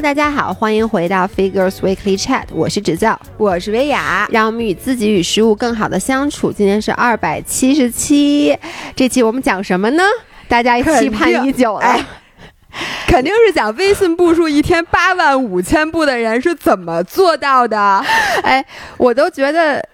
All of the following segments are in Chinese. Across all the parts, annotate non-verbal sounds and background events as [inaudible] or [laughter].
Hello，大家好，欢迎回到 Figures Weekly Chat，我是指教，我是薇娅，让我们与自己与食物更好的相处。今天是二百七十七，这期我们讲什么呢？大家期盼已久了，肯定是讲微信步数一天八万五千步的人是怎么做到的。[laughs] 哎，我都觉得。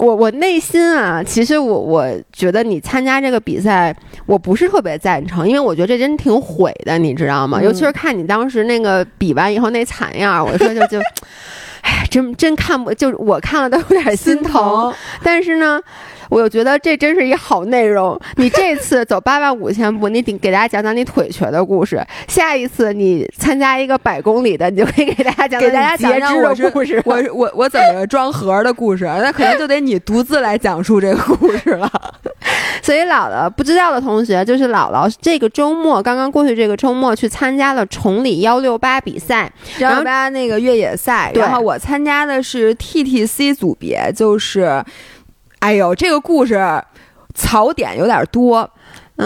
我我内心啊，其实我我觉得你参加这个比赛，我不是特别赞成，因为我觉得这真挺毁的，你知道吗？尤其是看你当时那个比完以后那惨样，我说就就，[sighs] 哎，真真看不，就我看了都有点心疼。但是呢。我就觉得这真是一好内容。你这次走八万五千步，你得给大家讲讲你腿瘸的故事。下一次你参加一个百公里的，你就可以给大家讲给大家截肢的故事。我我我怎么装盒的故事？那可能就得你独自来讲述这个故事了。[laughs] 所以姥姥不知道的同学，就是姥姥这个周末刚刚过去，这个周末去参加了崇礼幺六八比赛，幺六八那个越野赛。然后我参加的是 TTC 组别，就是。哎呦，这个故事槽点有点多。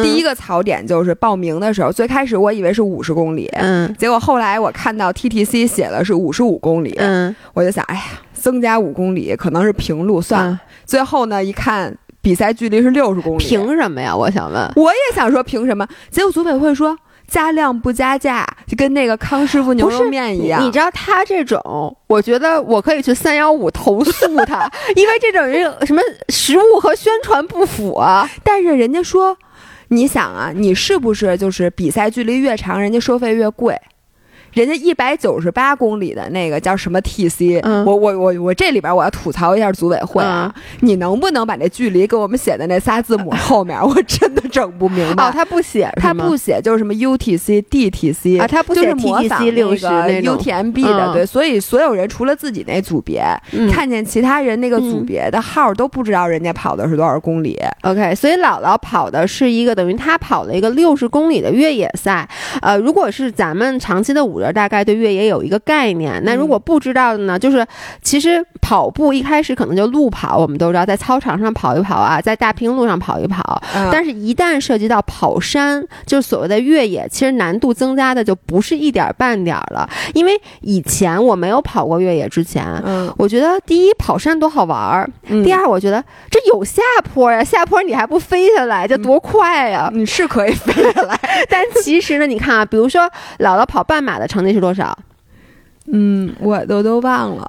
第一个槽点就是报名的时候，最开始我以为是五十公里，嗯，结果后来我看到 TTC 写的是五十五公里，嗯，我就想，哎呀，增加五公里可能是平路，算了。最后呢，一看比赛距离是六十公里，凭什么呀？我想问，我也想说凭什么？结果组委会说。加量不加价，就跟那个康师傅牛肉面一样。你知道他这种，我觉得我可以去三幺五投诉他，[laughs] 因为这种人什么食物和宣传不符啊。但是人家说，你想啊，你是不是就是比赛距离越长，人家收费越贵？人家一百九十八公里的那个叫什么 TC？我我我我这里边我要吐槽一下组委会啊！你能不能把那距离给我们写在那仨字母后面？我真的整不明白。哦，他不写，他不写，就是什么 UTC、DTC 啊，他不写 TTC 六十那 UTMB 的，对，所以所有人除了自己那组别，看见其他人那个组别的号都不知道人家跑的是多少公里。OK，所以姥姥跑的是一个等于他跑了一个六十公里的越野赛。呃，如果是咱们长期的五人。大概对越野有一个概念，那如果不知道的呢？就是其实跑步一开始可能就路跑，我们都知道在操场上跑一跑啊，在大平路上跑一跑。但是，一旦涉及到跑山，就是所谓的越野，其实难度增加的就不是一点半点了。因为以前我没有跑过越野之前，嗯，我觉得第一跑山多好玩儿，第二我觉得这有下坡呀，下坡你还不飞下来，这多快呀！你是可以飞下来，[laughs] 但其实呢，你看啊，比如说姥姥跑半马的。成绩是多少？嗯，我都都忘了，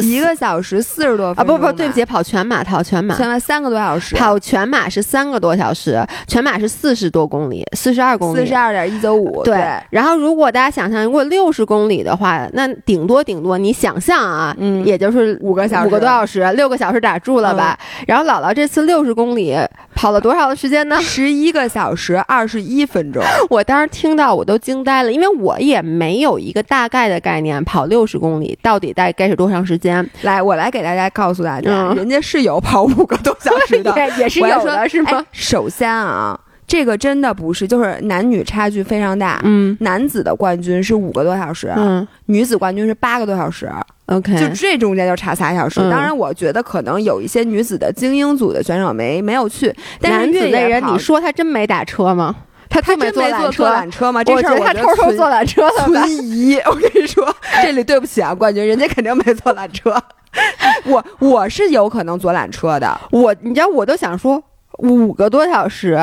一个小时四十多分啊！不不，对不起，跑全马，跑全马，全马三个多小时，跑全马是三个多小时，全马是四十多公里，四十二公里，四十二点一九五。对，然后如果大家想象，如果六十公里的话，那顶多顶多你想象啊，嗯，也就是五个小时，五个多小时，六个小时打住了吧？然后姥姥这次六十公里跑了多少的时间呢？十一个小时二十一分钟。[laughs] 我当时听到我都惊呆了，因为我也没有一个大概的概念。跑六十公里到底大概是多长时间？来，我来给大家告诉大家，人家是有跑五个多小时的，也是有的，是吗？首先啊，这个真的不是，就是男女差距非常大。嗯，男子的冠军是五个多小时，嗯，女子冠军是八个多小时。OK，就这中间就差仨小时。当然，我觉得可能有一些女子的精英组的选手没没有去，但是越野人，你说他真没打车吗？他他真没坐坐缆车吗？这事儿他偷偷坐缆车了。存疑，我跟你说，[laughs] 这里对不起啊，冠军，人家肯定没坐缆车。[laughs] 我我是有可能坐缆车的。我你知道，我都想说五个多小时，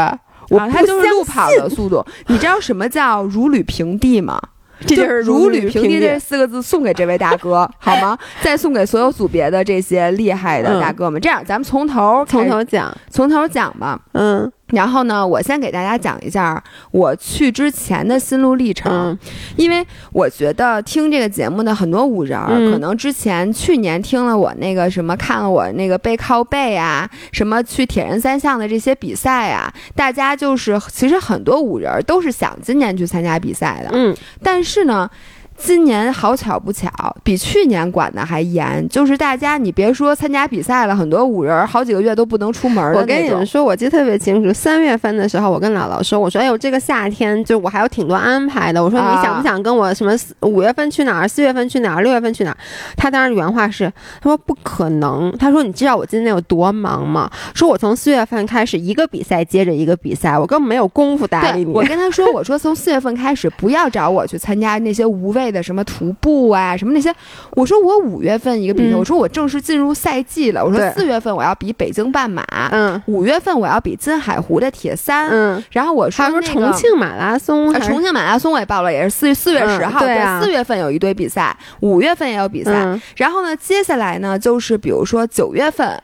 我他就是路跑的速度。你知道什么叫如履平地吗？这就是如履平地这四个字送给这位大哥 [laughs] 好吗？再送给所有组别的这些厉害的大哥们。这样，咱们从头从头讲，从头讲吧。嗯。然后呢，我先给大家讲一下我去之前的心路历程，因为我觉得听这个节目的很多五人可能之前去年听了我那个什么，看了我那个背靠背啊，什么去铁人三项的这些比赛啊，大家就是其实很多五人都是想今年去参加比赛的，嗯，但是呢。今年好巧不巧，比去年管的还严。就是大家，你别说参加比赛了，很多五人好几个月都不能出门我跟你们说，我记得特别清楚。三月份的时候，我跟姥姥说：“我说，哎呦，这个夏天就我还有挺多安排的。我说，你想不想跟我什么五月份去哪儿，四月份去哪儿，六月份去哪儿？”他当时原话是：“他说不可能。他说你知道我今年有多忙吗？说我从四月份开始，一个比赛接着一个比赛，我根本没有功夫搭理你。”我跟他说：“我说从四月份开始，不要找我去参加那些无谓。”备的什么徒步啊，什么那些。我说我五月份一个比赛，我说我正式进入赛季了。我说四月份我要比北京半马，嗯，五月份我要比金海湖的铁三，嗯，然后我说说重庆马拉松，重庆马拉松我也报了，也是四四月十号，对四月份有一堆比赛，五月份也有比赛。然后呢，接下来呢，就是比如说九月份。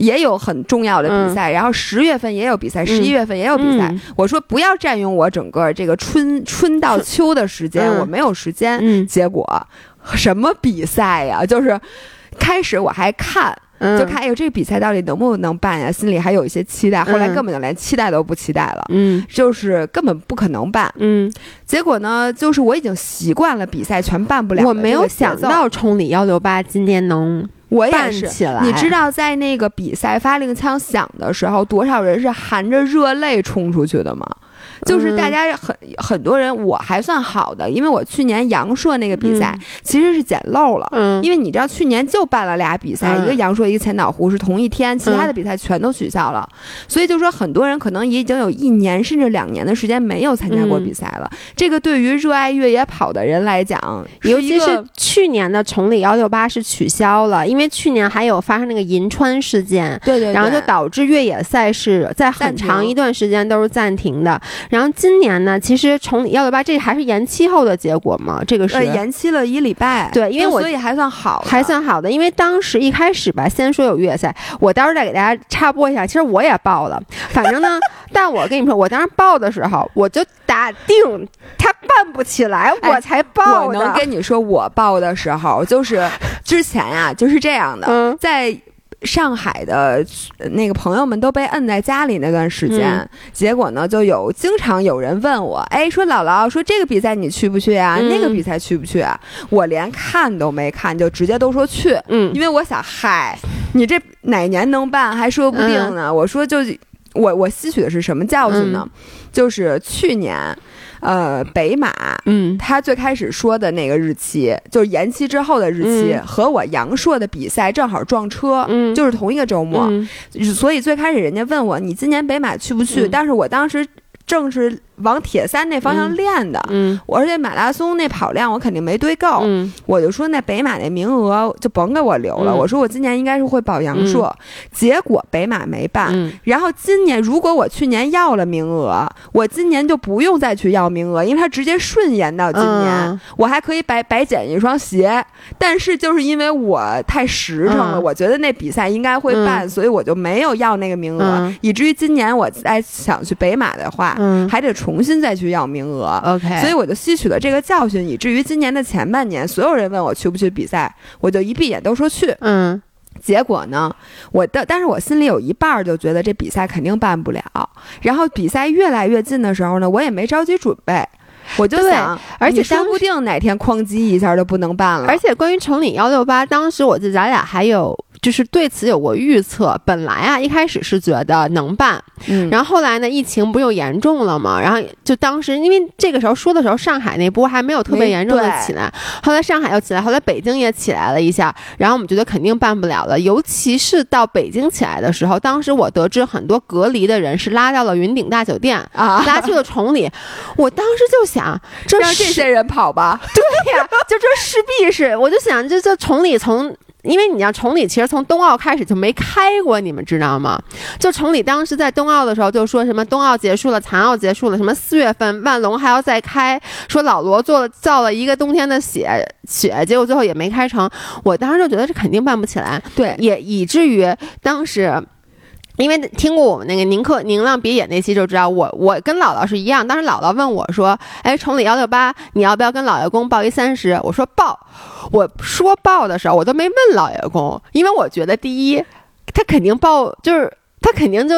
也有很重要的比赛，然后十月份也有比赛，十一月份也有比赛。我说不要占用我整个这个春春到秋的时间，我没有时间。结果什么比赛呀？就是开始我还看，就看哎呦这个比赛到底能不能办呀？心里还有一些期待。后来根本就连期待都不期待了，嗯，就是根本不可能办，嗯。结果呢，就是我已经习惯了比赛全办不了。我没有想到崇礼幺六八今年能。我也是，你知道在那个比赛发令枪响的时候，多少人是含着热泪冲出去的吗？就是大家很很多人，我还算好的，因为我去年阳朔那个比赛其实是捡漏了，嗯，因为你知道去年就办了俩比赛，一个阳朔，一个千岛湖是同一天，其他的比赛全都取消了，所以就说很多人可能已经有一年甚至两年的时间没有参加过比赛了。这个对于热爱越野跑的人来讲，尤其是去年的崇礼幺六八是取消了，因为去年还有发生那个银川事件，对对，然后就导致越野赛事在很长一段时间都是暂停的。然后今年呢，其实从幺六八这还是延期后的结果嘛？这个是延期了一礼拜。对，因为我所以还算好，还算好的。因为当时一开始吧，先说有越野赛，我到时候再给大家插播一下。其实我也报了，反正呢，[laughs] 但我跟你说，我当时报的时候，我就打定他办不起来，我才报的。我能跟你说，我报的时候就是之前呀，就是这样的，在。上海的那个朋友们都被摁在家里那段时间，结果呢，就有经常有人问我，哎，说姥姥，说这个比赛你去不去啊？那个比赛去不去？啊？我连看都没看，就直接都说去，嗯，因为我想，嗨，你这哪年能办？还说不定呢。我说就我我吸取的是什么教训呢？就是去年。呃，北马，嗯，他最开始说的那个日期，就是延期之后的日期，和我阳朔的比赛正好撞车，嗯，就是同一个周末，所以最开始人家问我，你今年北马去不去？但是我当时正是。往铁三那方向练的，嗯，而且马拉松那跑量我肯定没堆够，嗯，我就说那北马那名额就甭给我留了。我说我今年应该是会保阳朔，结果北马没办。然后今年如果我去年要了名额，我今年就不用再去要名额，因为它直接顺延到今年，我还可以白白捡一双鞋。但是就是因为我太实诚了，我觉得那比赛应该会办，所以我就没有要那个名额，以至于今年我再想去北马的话，还得重。重新再去要名额，OK，所以我就吸取了这个教训，以至于今年的前半年，所有人问我去不去比赛，我就一闭眼都说去。嗯，结果呢，我的，但是我心里有一半儿就觉得这比赛肯定办不了。然后比赛越来越近的时候呢，我也没着急准备，我就想，而且说不定哪天哐叽一下就不能办了。而且关于城里幺六八，当时我记得咱俩还有。就是对此有过预测，本来啊一开始是觉得能办，嗯，然后后来呢疫情不又严重了嘛，然后就当时因为这个时候说的时候，上海那波还没有特别严重的起来，后来上海又起来，后来北京也起来了一下，然后我们觉得肯定办不了了，尤其是到北京起来的时候，当时我得知很多隔离的人是拉到了云顶大酒店啊，拉去了崇礼，[laughs] 我当时就想，这让这些人跑吧，[laughs] 对呀，就这势必是，我就想这这崇礼从。因为你要崇礼其实从冬奥开始就没开过，你们知道吗？就崇礼当时在冬奥的时候就说什么冬奥结束了，残奥结束了，什么四月份万隆还要再开，说老罗做了造了一个冬天的雪雪，结果最后也没开成。我当时就觉得这肯定办不起来，对，也以至于当时。因为听过我们那个宁克宁浪别野那期就知道，我我跟姥姥是一样。当时姥姥问我说：“哎，崇礼幺六八，你要不要跟老爷公报一三十？”我说报。我说报的时候，我都没问老爷公，因为我觉得第一，他肯定报，就是他肯定就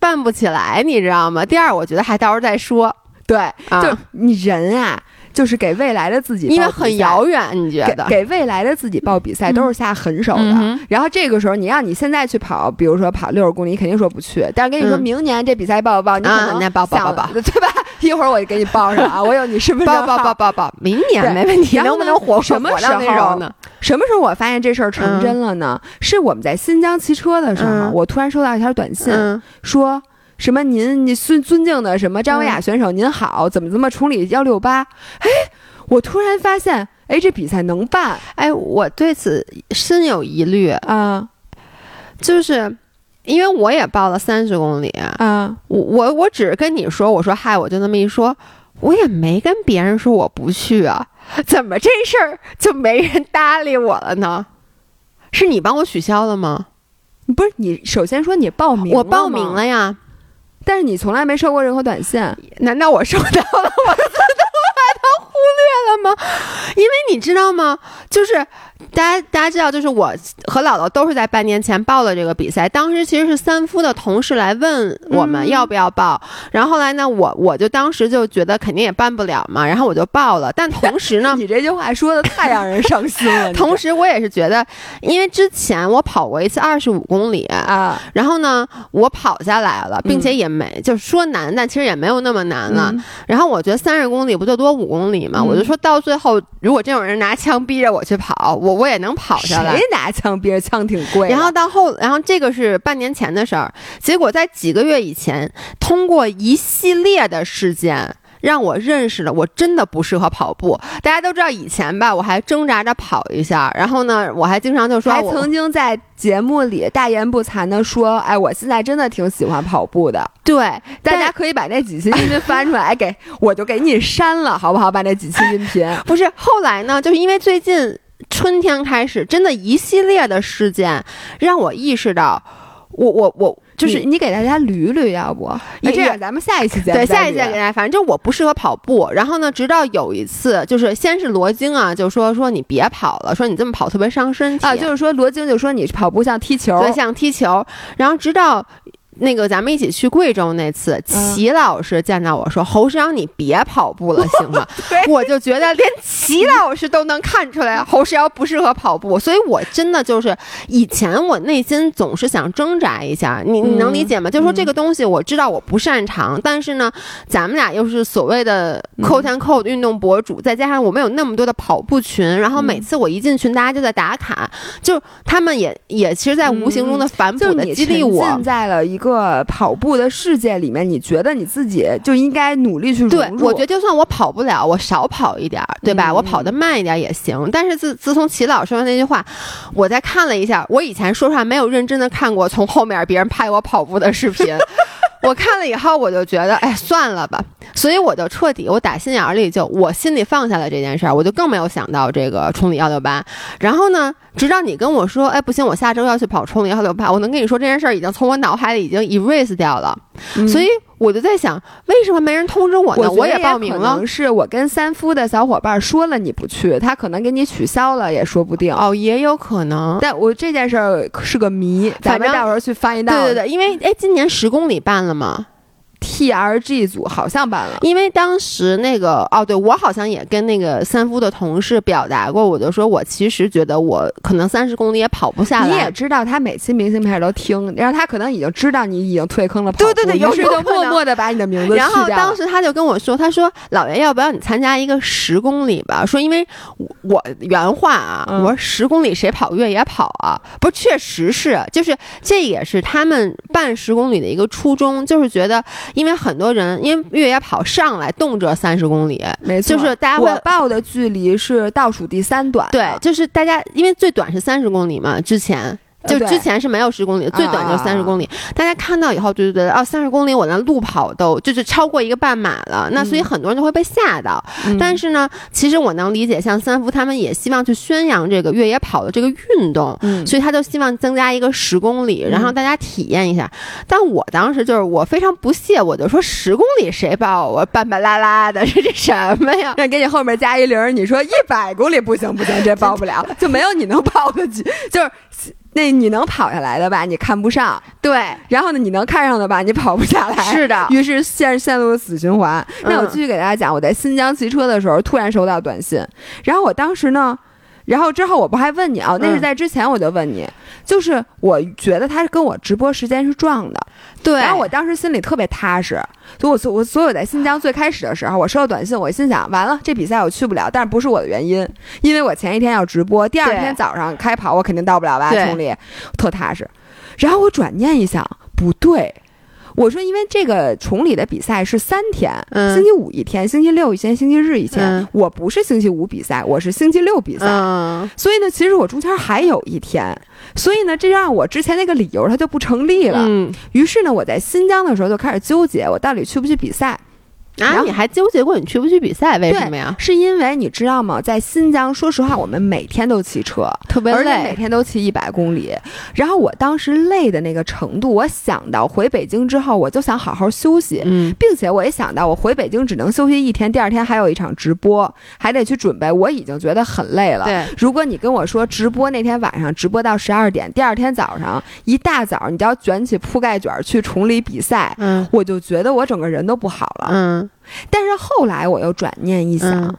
办不起来，你知道吗？第二，我觉得还到时候再说。对，就你人啊。就是给未来的自己，因为很遥远，你觉得给未来的自己报比赛都是下狠手的。然后这个时候，你让你现在去跑，比如说跑六十公里，你肯定说不去。但是跟你说明年这比赛报不报，你可能报报 [laughs] 报，对吧？[laughs] 一会儿我就给你报上啊，我有你身份证报报报报，[laughs] 明年没问题。能不能火什么时候呢？什么时候我发现这事儿成真了呢？是我们在新疆骑车的时候，我突然收到一条短信，说。什么？您，你尊尊敬的什么张维亚选手，您好，怎么怎么处理？幺六八？哎，我突然发现，哎，这比赛能办，哎，我对此深有疑虑。啊，就是因为我也报了三十公里。啊，我我我只是跟你说，我说嗨，我就那么一说，我也没跟别人说我不去啊，[laughs] 怎么这事儿就没人搭理我了呢？是你帮我取消了吗？不是你，首先说你报名，我报名了呀，但是你从来没收过任何短信，[laughs] 难道我收到了？[laughs] 我都把它忽略了吗？因为你知道吗？就是。大家大家知道，就是我和姥姥都是在半年前报了这个比赛。当时其实是三夫的同事来问我们要不要报，然后后来呢，我我就当时就觉得肯定也办不了嘛，然后我就报了。但同时呢，[laughs] 你这句话说的太让人伤心了。[laughs] 同时我也是觉得，因为之前我跑过一次二十五公里啊，然后呢，我跑下来了，并且也没就是说难，但其实也没有那么难了。然后我觉得三十公里不就多五公里嘛，我就说到最后，如果真有人拿枪逼着我去跑，我。我也能跑下来。谁拿枪逼着枪挺贵。然后到后，然后这个是半年前的事儿。结果在几个月以前，通过一系列的事件，让我认识了我真的不适合跑步。大家都知道以前吧，我还挣扎着跑一下。然后呢，我还经常就说，还曾经在节目里大言不惭的说：“哎，我现在真的挺喜欢跑步的。”对，大家可以把那几期音频翻出来，给我就给你删了，好不好？把那几期音频。[laughs] 不是后来呢，就是因为最近。春天开始，真的一系列的事件让我意识到，我我我就是你给大家捋捋，要不？那这样咱们下一期节目对下一期给大家，反正就我不适合跑步。然后呢，直到有一次，就是先是罗京啊，就说说你别跑了，说你这么跑特别伤身体啊，就是说罗京就说你跑步像踢球，对，像踢球。然后直到。那个咱们一起去贵州那次，齐老师见到我说：“侯师长，你别跑步了，[laughs] 行吗？”我就觉得连齐老师都能看出来 [laughs] 侯师瑶不适合跑步，所以我真的就是以前我内心总是想挣扎一下，你你能理解吗？就是说这个东西我知道我不擅长，但是呢，咱们俩又是所谓的扣钱扣运动博主，再加上我们有那么多的跑步群，然后每次我一进群，大家就在打卡，就他们也也其实，在无形中的反哺的激励我，在了一个。跑步的世界里面，你觉得你自己就应该努力去融入？我觉得就算我跑不了，我少跑一点儿，对吧？我跑得慢一点也行。但是自自从齐老师说那句话，我再看了一下，我以前说实话没有认真的看过从后面别人拍我跑步的视频。[laughs] 我看了以后，我就觉得，哎，算了吧。所以我就彻底，我打心眼里就我心里放下了这件事儿，我就更没有想到这个冲里幺六八。然后呢，直到你跟我说，哎，不行，我下周要去跑冲里幺六八，我能跟你说这件事儿已经从我脑海里已经 erase 掉了。所以。我就在想，为什么没人通知我呢？我也报名了。可能是我跟三夫的小伙伴说了你不去，他可能给你取消了，也说不定。哦，也有可能。但我这件事儿是个谜，咱们到时候去翻一道。对对对，因为哎，今年十公里办了吗？T R G 组好像办了，因为当时那个哦，对我好像也跟那个三夫的同事表达过，我就说我其实觉得我可能三十公里也跑不下来。你也知道他每期明信片都听，然后他可能已经知道你已经退坑了，对对对，于是就默默的把你的名字然后当时他就跟我说，他说老袁要不要你参加一个十公里吧？说因为我原话啊，我说十公里谁跑越野跑啊？不是，确实是，就是这也是他们办十公里的一个初衷，就是觉得。因为很多人，因为越野跑上来动辄三十公里，没错，就是大家会报的距离是倒数第三短，对，就是大家因为最短是三十公里嘛，之前。就之前是没有十公里，最短就三十公里。大家看到以后就觉得哦，三十公里我那路跑都就是超过一个半马了。那所以很多人就会被吓到。但是呢，其实我能理解，像三福他们也希望去宣扬这个越野跑的这个运动，所以他就希望增加一个十公里，然后大家体验一下。但我当时就是我非常不屑，我就说十公里谁报？我半半拉拉的，[laughs] 这这什么呀？那给你后面加一零，你说一百公里不行不行，这报不了，[laughs] 就没有你能报的，就是。那你能跑下来的吧？你看不上，对。然后呢，你能看上的吧？你跑不下来。是的。于是陷陷入了死循环。那我继续给大家讲，我在新疆骑车的时候，突然收到短信，然后我当时呢。然后之后我不还问你啊？那是在之前我就问你，就是我觉得他是跟我直播时间是撞的，对。然后我当时心里特别踏实，就我所我所有在新疆最开始的时候，我收到短信，我心想完了，这比赛我去不了，但是不是我的原因，因为我前一天要直播，第二天早上开跑，我肯定到不了吧？崇礼，特踏实。然后我转念一想，不对，我说，因为这个崇礼的比赛是三天，嗯星期五一天，星期六一天，星期日一天。嗯我不是星期五比赛，我是星期六比赛。嗯所以呢，其实我中间还有一天，所以呢，这让我之前那个理由它就不成立了。嗯于是呢，我在新疆的时候就开始纠结，我到底去不去比赛。然啊，后你还纠结过你去不去比赛？为什么呀？是因为你知道吗？在新疆，说实话，我们每天都骑车，特别而且每。天都骑一百公里。然后我当时累的那个程度，我想到回北京之后，我就想好好休息。嗯并且我也想到，我回北京只能休息一天，第二天还有一场直播，还得去准备，我已经觉得很累了。对，如果你跟我说直播那天晚上直播到十二点，第二天早上一大早你就要卷起铺盖卷儿去崇礼比赛，嗯我就觉得我整个人都不好了。嗯但是后来我又转念一想，嗯。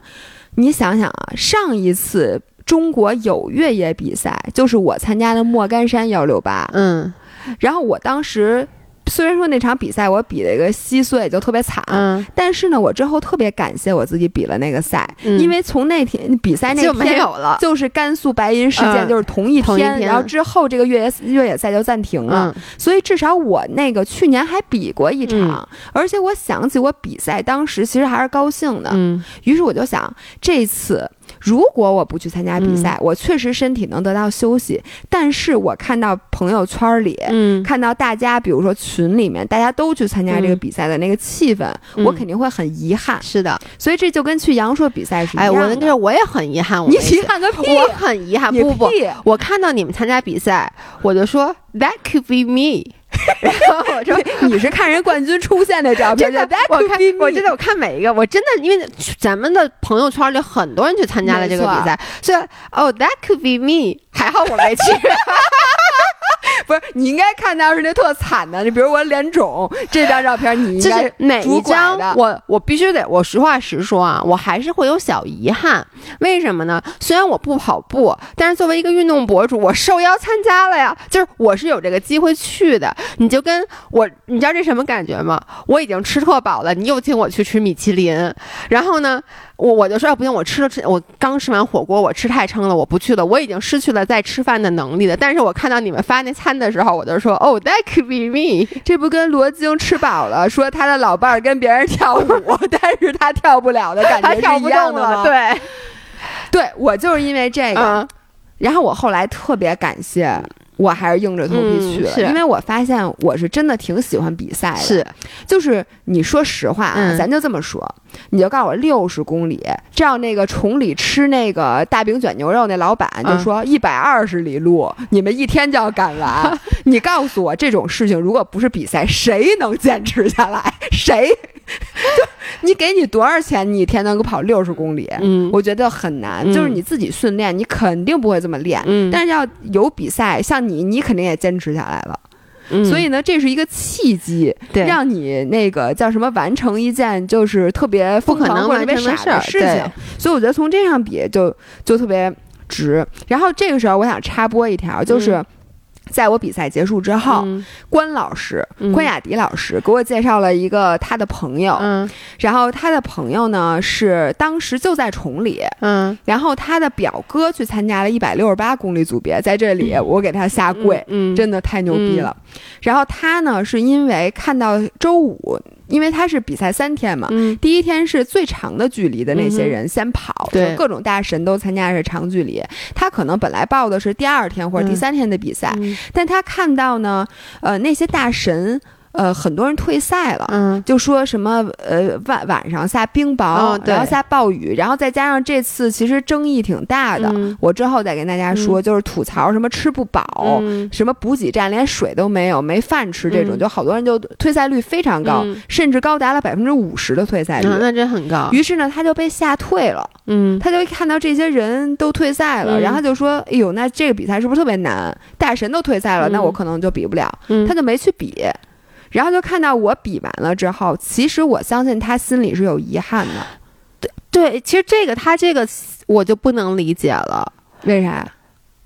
你想想啊，上一次中国有越野比赛就是我参加的莫干山幺六八，嗯。然后我当时虽然说那场比赛我比了一个稀碎，就特别惨。嗯，但是呢，我之后特别感谢我自己比了那个赛，嗯。因为从那天比赛那就天没有了。就是甘肃白银事件，嗯。就是同一天然后之后这个越野越野赛就暂停了，嗯。所以至少我那个去年还比过一场，嗯。而且我想起我比赛当时其实还是高兴的，嗯。于是我就想这次。如果我不去参加比嗯。赛，我确实身体能得到休息，但是我看到朋友圈里，嗯。看到大家，比如说群里面，大家都去参加这个嗯。比赛的那个气氛，嗯。我肯定会很遗憾。是的，所以这就跟去阳朔比赛是一哎，样的。我那个我也很遗憾，我你遗憾个屁！我很遗憾，你不不，我看到你们参加比赛，我就说 That could be me，然后我说。[laughs] 你是看人冠军出现的照片，真的我看我真的我看每一个，我真的因为咱们的朋友圈里很多人去参加了这个比赛，所以哦，that could be me，还好我没去。[laughs] 不是，你应该看到是那特惨的，你比如我脸肿这张照片，你应就该是哪一张我我必须得我实话实说啊，我还是会有小遗憾。为什么呢？虽然我不跑步，但是作为一个运动博主，我受邀参加了呀，就是我是有这个机会去的。你就跟我，你知道这什么感觉吗？我已经吃特饱了，你又请我去吃米其林，然后呢，我我就说、哎不行，我吃了吃，我刚吃完火锅，我吃太撑了，我不去了，我已经失去了再吃饭的能力了。但是我看到你们发那餐的时候，我就说，哦，that could be me。这不跟罗京吃饱了，说他的老伴儿跟别人跳舞，[laughs] 但是他跳不了的感觉跳不是一样的吗？对，对，我就是因为这个，嗯然后我后来特别感谢，我还是硬着头皮去了，因为我发现我是真的挺喜欢比赛的。是，就是你说实话啊，嗯咱就这么说，你就告诉我六十公里，这样那个崇礼吃那个大饼卷牛肉那老板就嗯说一百二十里路，你们一天就要赶完。[laughs] 你告诉我这种事情，如果不是比赛，谁能坚持下来？谁？[laughs] 就你给你多少钱，你一天能够跑六十公里？嗯我觉得很难，嗯就是你自己训练，你肯定不会这么练。嗯但是要有比赛，像你，你肯定也坚持下来了。嗯所以呢，这是一个契机，让你那个叫什么完成一件就是特别疯不可能狂或者特别傻的事情。所以我觉得从这上比就就特别值。然后这个时候我想插播一条，就是。在我比赛结束之后，嗯。关老师、嗯。关雅迪老师给我介绍了一个他的朋友，嗯。然后他的朋友呢是当时就在崇礼，嗯。然后他的表哥去参加了一百六十八公里组别，在这里我给他下跪，嗯，真的太牛逼了。然后他呢，是因为看到周五，因为他是比赛三天嘛。嗯第一天是最长的距离的那些人先跑，各种大神都参加的是长距离。他可能本来报的是第二天或者第嗯三天的比赛，嗯但他看到呢，呃，那些大神，呃，很多人退赛了。嗯就说什么呃晚晚上下冰雹，哦然后下暴雨，然后再加上这次其实争议挺大的，嗯我之后再跟大家说，就是吐槽什么吃不饱，嗯什么补给站连水都没有，没饭吃，这种、嗯就好多人就退赛率非常高，嗯甚至高达了百分之五十的退赛率。嗯那真很高。于是呢，他就被吓退了。嗯他就看到这些人都退赛了，嗯然后就说：“哎呦，那这个比赛是不是特别难？大神都退赛了，嗯那我可能就比不了。嗯他就没去比。然后就看到我比完了之后，其实我相信他心里是有遗憾的。对对，其实这个他这个我就不能理解了，为啥？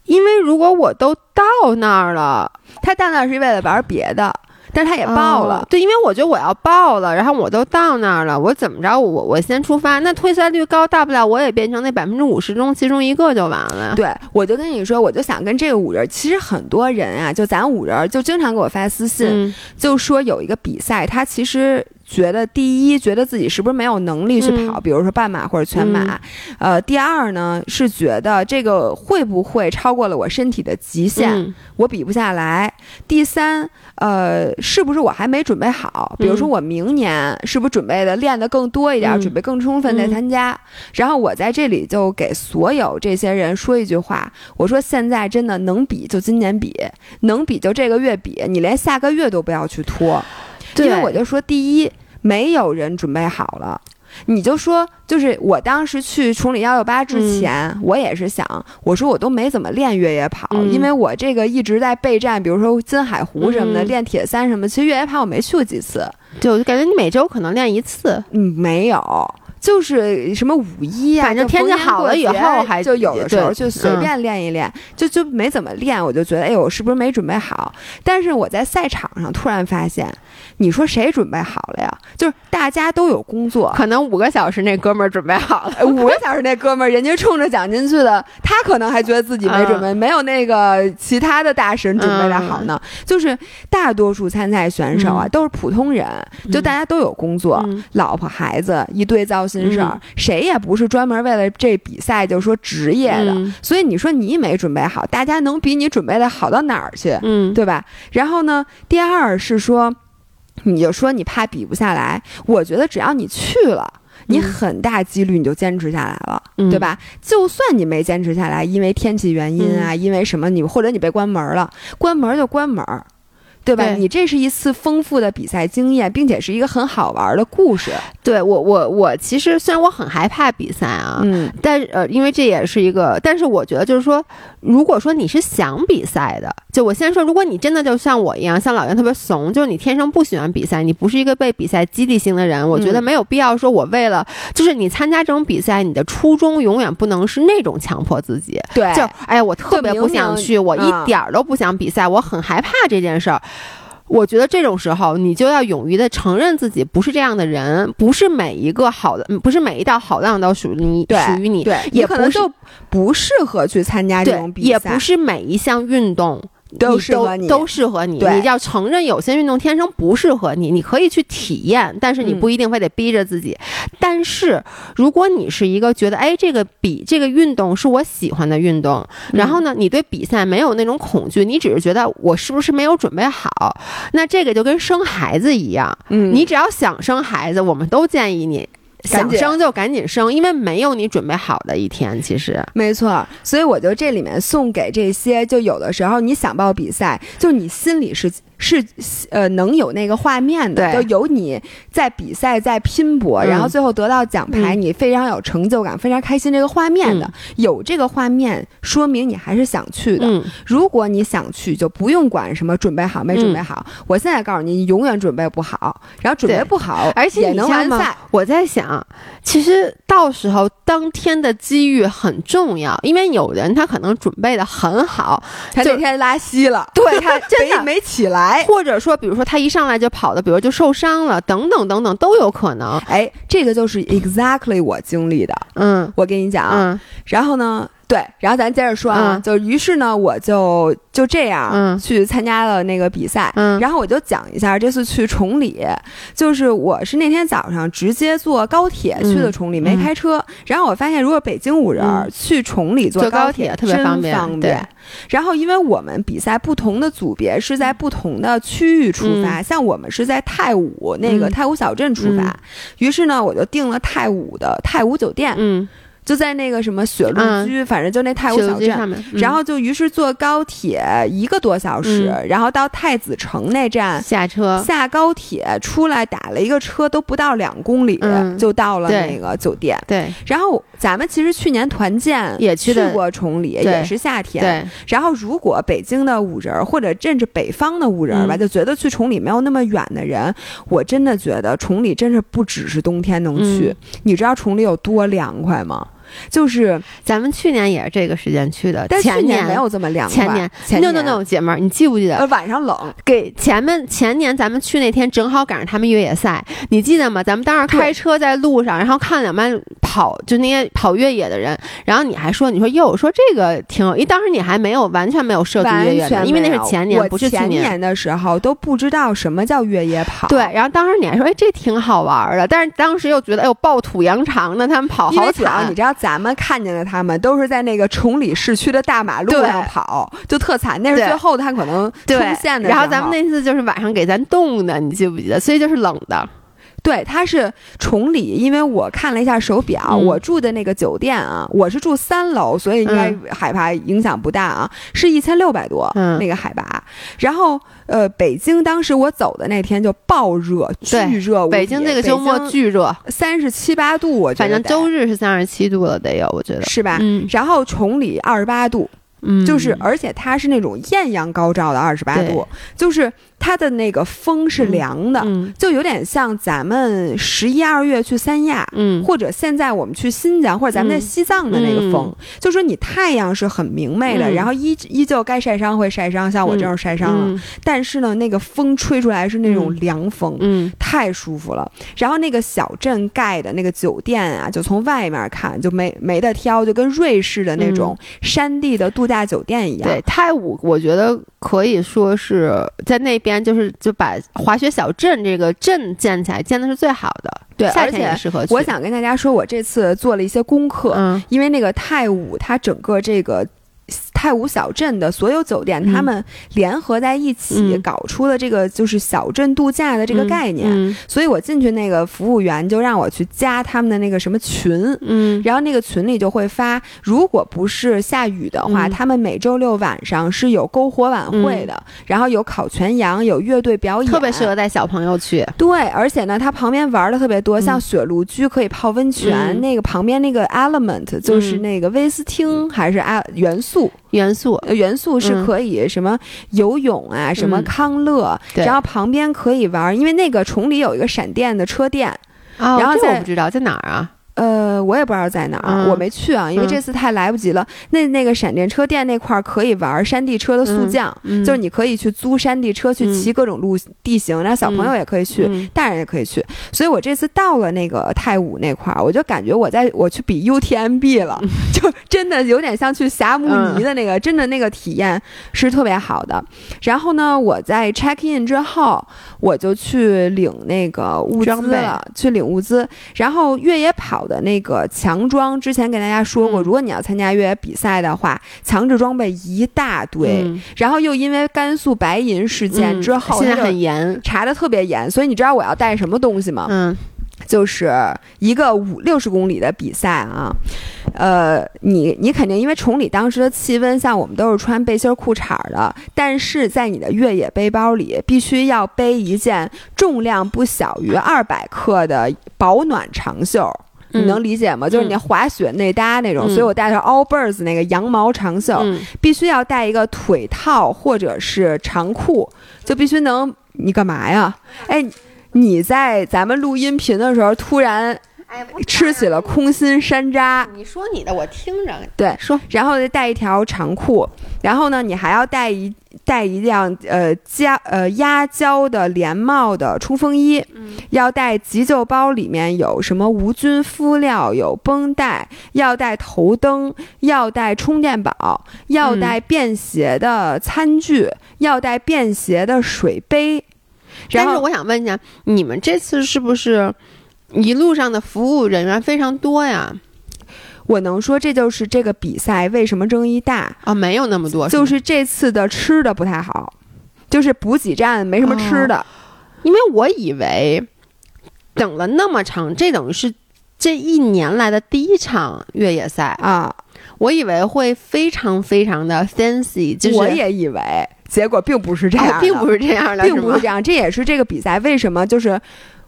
因为如果我都到那儿了，他到那儿是为了玩别的，但是他也报了。对，因为我觉得我要报了，然后我都到那儿了，我怎么着，我我先出发，那退赛率高，大不了我也变成那百分之五十中其中一个就完了。对，我就跟你说，我就想跟这个五人，其实很多人啊，就咱五人就经常给我发私信，就说有一个比赛，他其实。觉得第一，觉得自己是不是没有能力去跑，比如说半马或者全马。呃，第二呢，是觉得这个会不会超过了我身体的极限，我比不下来。第三，呃，是不是我还没准备好？比如说我明年是不是准备的练得更多一点，准备更充分再参加？然后我在这里就给所有这些人说一句话：我说现在真的能比就今年比，能比就这个月比，你连下个月都不要去拖。因为我就说，第一，没有人准备好了。你就说，就是我当时去崇礼幺六八之前，我也是想，我说我都没怎么练越野跑，因为我这个一直在备战，比如说金海湖什么的，练铁三什么。其实越野跑我没去过几次，就感觉你每周可能练一次。嗯，没有。就是什么五一啊，反正天气好了以后，还就有的时候就随便练一练，就就没怎么练，我就觉得哎呦，我是不是没准备好？但是我在赛场上突然发现，你说谁准备好了呀？就是大家都有工作，可能五个小时那哥们儿准备好了，五个小时那哥们儿人家冲着奖金去的，他可能还觉得自己没准备，没有那个其他的大神准备的好呢。就是大多数参赛选手啊，都是普通人，就大家都有工作，老婆孩子一堆糟。心事儿，谁也不是专门为了这比赛就说职业的，所以你说你没准备好，大家能比你准备的好到哪儿去？嗯，对吧？然后呢，第二是说，你就说你怕比不下来，我觉得只要你去了，你很大几率你就坚持下来了，对吧？就算你没坚持下来，因为天气原因啊，因为什么你或者你被关门了，关门就关门。对吧？你这是一次丰富的比赛经验，并且是一个很好玩的故事。对我，我，我其实虽然我很害怕比赛啊，嗯，但呃，因为这也是一个，但是我觉得就是说，如果说你是想比赛的，就我先说，如果你真的就像我一样，像老袁特别怂，就是你天生不喜欢比赛，你不是一个被比赛激励型的人，我觉得没有必要说，我为了就是你参加这种比赛，你的初衷永远不能是那种强迫自己。对，就哎呀，我特别不想去，我一点儿都不想比赛，我很害怕这件事儿。我觉得这种时候，你就要勇于的承认自己不是这样的人，不是每一个好的，不是每一道好浪都属于你，属于你，对，也可能就不适合去参加这种比赛，也不是每一项运动。都适合你，都适合你。你要承认有些运动天生不适合你，你可以去体验，但是你不一定非得逼着自己。但是如果你是一个觉得，哎，这个比这个运动是我喜欢的运动，然后呢，你对比赛没有那种恐惧，你只是觉得我是不是没有准备好？那这个就跟生孩子一样，嗯，你只要想生孩子，我们都建议你。想生就赶紧生，因为没有你准备好的一天。其实没错，所以我就这里面送给这些，就有的时候你想报比赛，就你心里是。是呃，能有那个画面的，就有你在比赛在拼搏，然后最后得到奖牌，你非常有成就感，非常开心。这个画面的有这个画面，说明你还是想去的。如果你想去，就不用管什么准备好没准备好。我现在告诉你，你永远准备不好，然后准备不好，而且也能完赛。我在想，其实到时候当天的机遇很重要，因为有人他可能准备的很好，他那天拉稀了，对他 [laughs] 真的没起来。或者说，比如说他一上来就跑的，比如就受伤了，等等等等都有可能。哎，这个就是 exactly 我经历的。嗯，我跟你讲。嗯，然后呢？对，然后咱接着说啊，就于是呢，我就就这样去参加了那个比赛。嗯，然后我就讲一下这次去崇礼，就是我是那天早上直接坐高铁去的崇礼，没开车。然后我发现，如果北京五人去崇礼坐高铁特别方便。对。然后，因为我们比赛不同的组别是在不同的区域出发，像我们是在太武那个太武小镇出发，于是呢，我就订了太武的太武酒店。嗯。就在那个什么雪鹿居，反正就那太武小镇，然后就于是坐高铁一个多小时，然后到太子城那站下车，下高铁出来打了一个车，都不到两公里就到了那个酒店。对，然后咱们其实去年团建也去过崇礼，也是夏天。对，然后如果北京的五人或者甚至北方的五人吧，就觉得去崇礼没有那么远的人，我真的觉得崇礼真是不只是冬天能去。你知道崇礼有多凉快吗？就是咱们去年也是这个时间去的，但前年没有这么凉快。前年，no no no，姐妹儿，你记不记得？呃，晚上冷。给前面前年咱们去那天正好赶上他们越野赛，你记得吗？咱们当时开车在路上，然后看两班跑，就那些跑越野的人，然后你还说，你说哟，说这个挺，因为当时你还没有完全没有涉足越野，因为那是前年，不是前年的时候都不知道什么叫越野跑。对，然后当时你还说，哎，这挺好玩的，但是当时又觉得，哎呦，暴土扬长的，他们跑好惨。你知道，咱们看见的他们都是在那个崇礼市区的大马路上跑，就特惨。那是最后他可能出现的。然后咱们那次就是晚上给咱冻的，你记不记得？所以就是冷的。对，它是崇礼，因为我看了一下手表，我住的那个酒店啊，我是住三楼，所以应该海拔影响不大啊，是一千六百多嗯那个海拔。然后呃，北京当时我走的那天就暴热，巨热。北京这个周末巨热，三十七八度，我觉得反正周日是三十七度了，得有，我觉得是吧？然后崇礼二十八度。嗯，就是，而且它是那种艳阳高照的二十八度，就是它的那个风是凉的，就有点像咱们十一二月去三亚，嗯，或者现在我们去新疆或者咱们在西藏的那个风，就说你太阳是很明媚的，然后依依旧该晒伤会晒伤，像我这样晒伤了，但是呢，那个风吹出来是那种凉风，嗯，太舒服了。然后那个小镇盖的那个酒店啊，就从外面看就没没得挑，就跟瑞士的那种山地的度。假酒店一样，对泰武，我觉得可以说是在那边，就是就把滑雪小镇这个镇建起来，建的是最好的。对，夏天也适合。我想跟大家说，我这次做了一些功课，嗯，因为那个泰武，它整个这个。泰武小镇的所有酒店，他们联合在一起搞出了这个就是小镇度假的这个概念。所以我进去那个服务员就让我去加他们的那个什么群，嗯，然后那个群里就会发，如果不是下雨的话，他们每周六晚上是有篝火晚会的，然后有烤全羊，有乐队表演，特别适合带小朋友去。对，而且呢，它旁边玩的特别多，像雪鹿居可以泡温泉，那个旁边那个 Element 就是那个威斯汀还是啊元素。元素，元素是可以什么游泳啊，什么康乐，然后旁边可以玩，因为那个崇礼有一个闪电的车店，然后我不知道在哪儿啊。呃，我也不知道在哪儿，我没去啊，因为这次太来不及了。那那个闪电车店那块儿可以玩山地车的速降，就是你可以去租山地车去骑各种路地形，然后小朋友也可以去，大人也可以去。所以我这次到了那个泰武那块儿，我就感觉我在我去比 UTMB 了，就真的有点像去霞慕 [laughs] 尼的那个，真的那个体验是特别好的。然后呢，我在 check in 之后，我就去领那个物资了，去领物资，然后越野跑。的那个强装，之前给大家说过，如果你要参加越野比赛的话，强制装备一大堆。然后又因为甘肃白银事件之后，现在很严，查的特别严。所以你知道我要带什么东西吗？嗯，就是一个五六十公里的比赛啊。呃，你你肯定因为崇礼当时的气温，像我们都是穿背心裤衩的，但是在你的越野背包里，必须要背一件重量不小于二百克的保暖长袖。你能理解吗？就是你滑雪内搭那种，所以我带的是 Allbirds 那个羊毛长袖，必须要带一个腿套或者是长裤，就必须能。你干嘛呀？哎，你在咱们录音频的时候突然。吃起了空心山楂。你说你的，我听着。对，说，然后再带一条长裤，然后呢，你还要带一带一辆呃加呃压胶的连帽的冲锋衣。嗯。要带急救包，里面有什么无菌敷料，有绷带，要带头灯，要带充电宝，要带便携的餐具，要带便携的水杯。但是我想问一下，你们这次是不是？一路上的服务人员非常多呀，我能说这就是这个比赛为什么争议大。啊？没有那么多，就是这次的吃的不太好，就是补给站没什么吃的，因为我以为等了那么长，这等于是这一年来的第一场越野赛。啊，我以为会非常非常的 fancy，就是我也以为，结果并不是这样，并不是这样的，并不是这样，这也是这个比赛为什么就是。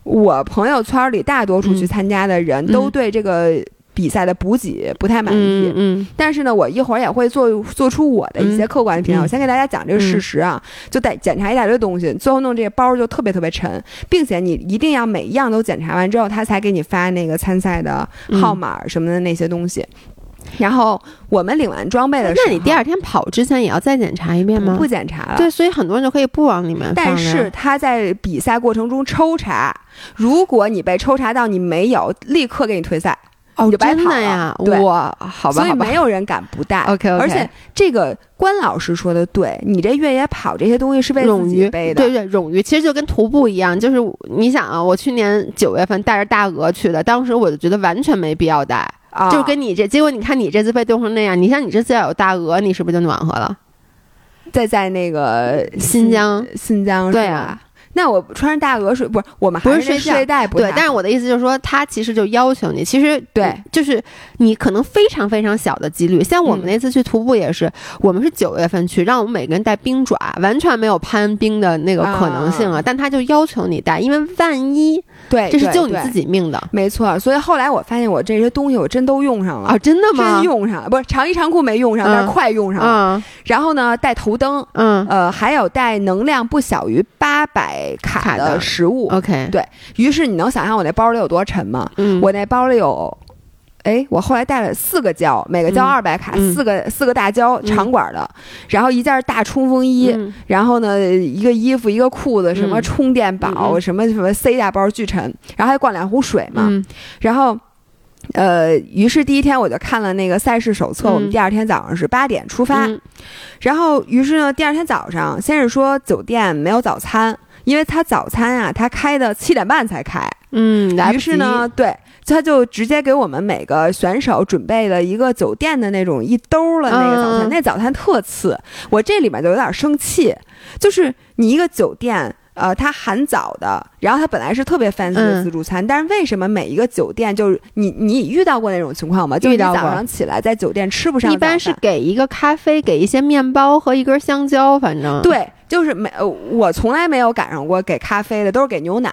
我朋友圈里大多数去参加的人都对这个。比赛的补给不太满意。嗯，但是呢，我一会儿也会做做出我的一些客观的评价。我先给大家讲这个事实啊，就得检查一大堆东西，最后弄这个包就特别特别沉，并且你一定要每一样都检查完之后，他才给你发那个参赛的号码什么的那些东西。然后我们领完装备的时候，那你第二天跑之前也要再检查一遍吗？不检查了。对，所以很多人就可以不往里面但是他在比赛过程中抽查，如果你被抽查到你没有，立刻给你退赛。哦，就白跑了呀！对，好吧，所以没有人敢不带。OK OK。而且这个关老师说的对，你这越野跑这些东西是为自己背的。对对，冗余其实就跟徒步一样，就是你想啊，我去年九月份带着大鹅去的，当时我就觉得完全没必要带。啊，就是跟你这，结果你看你这次被冻成那样，你像你这次要有大鹅，你是不是就暖和了？在在那个新疆，新疆对啊。那我穿着大鹅睡不是我们不是睡睡袋不对，但是我的意思就是说，他其实就要求你，其实对，就是你可能非常非常小的几率，像我们那次去徒步也是，我们是九月份去，让我们每个人带冰爪，完全没有攀冰的那个可能性啊，但他就要求你带，因为万一对，这是救你自己命的，没错。所以后来我发现我这些东西我真都用上了啊，真的吗？真用上了，不是长衣长裤没用上，但是快用上了。然后呢，带头灯，嗯，呃，还有带能量不小于八百卡的。食物，OK，对于是，你能想象我那包里有多沉吗？嗯，我那包里有，哎，我后来带了四个胶，每个胶二百卡，四个四个大胶长管的，然后一件大冲锋衣，然后呢一个衣服一个裤子，什么充电宝，什么什么 C 大包巨沉，然后还灌两壶水嘛，然后。呃，于是第一天我就看了那个赛事手册。我们第二天早上是八点出发，然后于是呢，第二天早上先是说酒店没有早餐，因为他早餐啊，他开的七点半才开。嗯，于是呢，对，他就直接给我们每个选手准备了一个酒店的那种一兜了那个早餐，那早餐特次。我这里面就有点生气，就是你一个酒店。呃，它含早的，然后它本来是特别 fancy 的自助餐，但是为什么每一个酒店就是你你遇到过那种情况吗？就是你早上起来在酒店吃不上，一般是给一个咖啡，给一些面包和一根香蕉，反正对，就是没我从来没有赶上过给咖啡的，都是给牛奶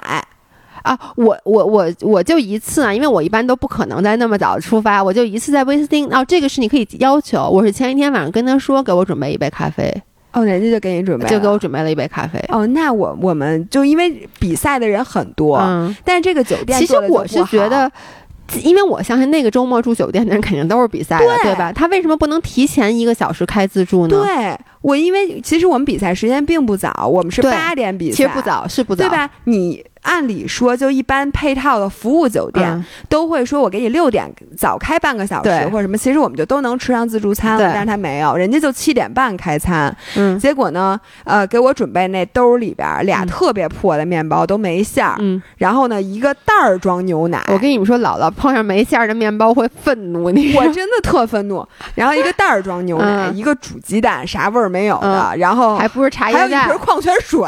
啊。我我我我就一次啊，因为我一般都不可能在那么早出发，我就一次在威斯汀。哦，这个是你可以要求，我是前一天晚上跟他说，给我准备一杯咖啡。哦，人家就给你准备，就给我准备了一杯咖啡。哦，那我我们就因为比赛的人很多，嗯，但是这个酒店其实我是觉得，因为我相信那个周末住酒店的人肯定都是比赛的，对吧？他为什么不能提前一个小时开自助呢？对我，因为其实我们比赛时间并不早，我们是八点比赛，其实不早，是不早，对吧？你。按理说，就一般配套的服务酒店都会说，我给你六点早开半个小时或者什么，其实我们就都能吃上自助餐了。但是他没有，人家就七点半开餐。嗯，结果呢，呃，给我准备那兜里边俩特别破的面包，都没馅儿。嗯，然后呢，一个袋儿装牛奶。我跟你们说，姥姥碰上没馅儿的面包会愤怒。你我真的特愤怒。然后一个袋儿装牛奶，一个煮鸡蛋，啥味儿没有的。然后还不是茶叶蛋，还有一瓶矿泉水。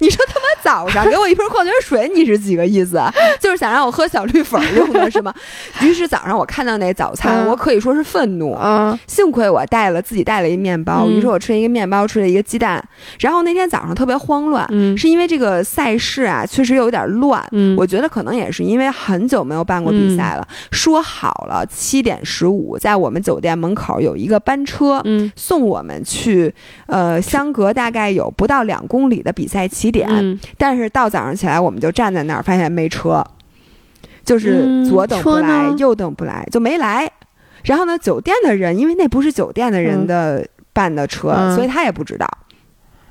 你说他妈早上 [laughs] 给我一瓶矿泉水，你是几个？意思啊 [laughs] 就是想让我喝小绿粉用的是吗？[laughs] 于是早上我看到那早餐，我可以说是愤怒啊！幸亏我带了自己带了一面包，于是我吃了一个面包，吃了一个鸡蛋。然后那天早上特别慌乱，是因为这个赛事啊确实有点乱。我觉得可能也是因为很久没有办过比赛了。说好了七点十五在我们酒店门口有一个班车，送我们去呃相隔大概有不到两公里的比赛起点。但是到早上起来我们就站在那儿。发现没车，就是左等不来，右等不来，就没来。然后呢，酒店的人因为那不是酒店的人的办的车，所以他也不知道。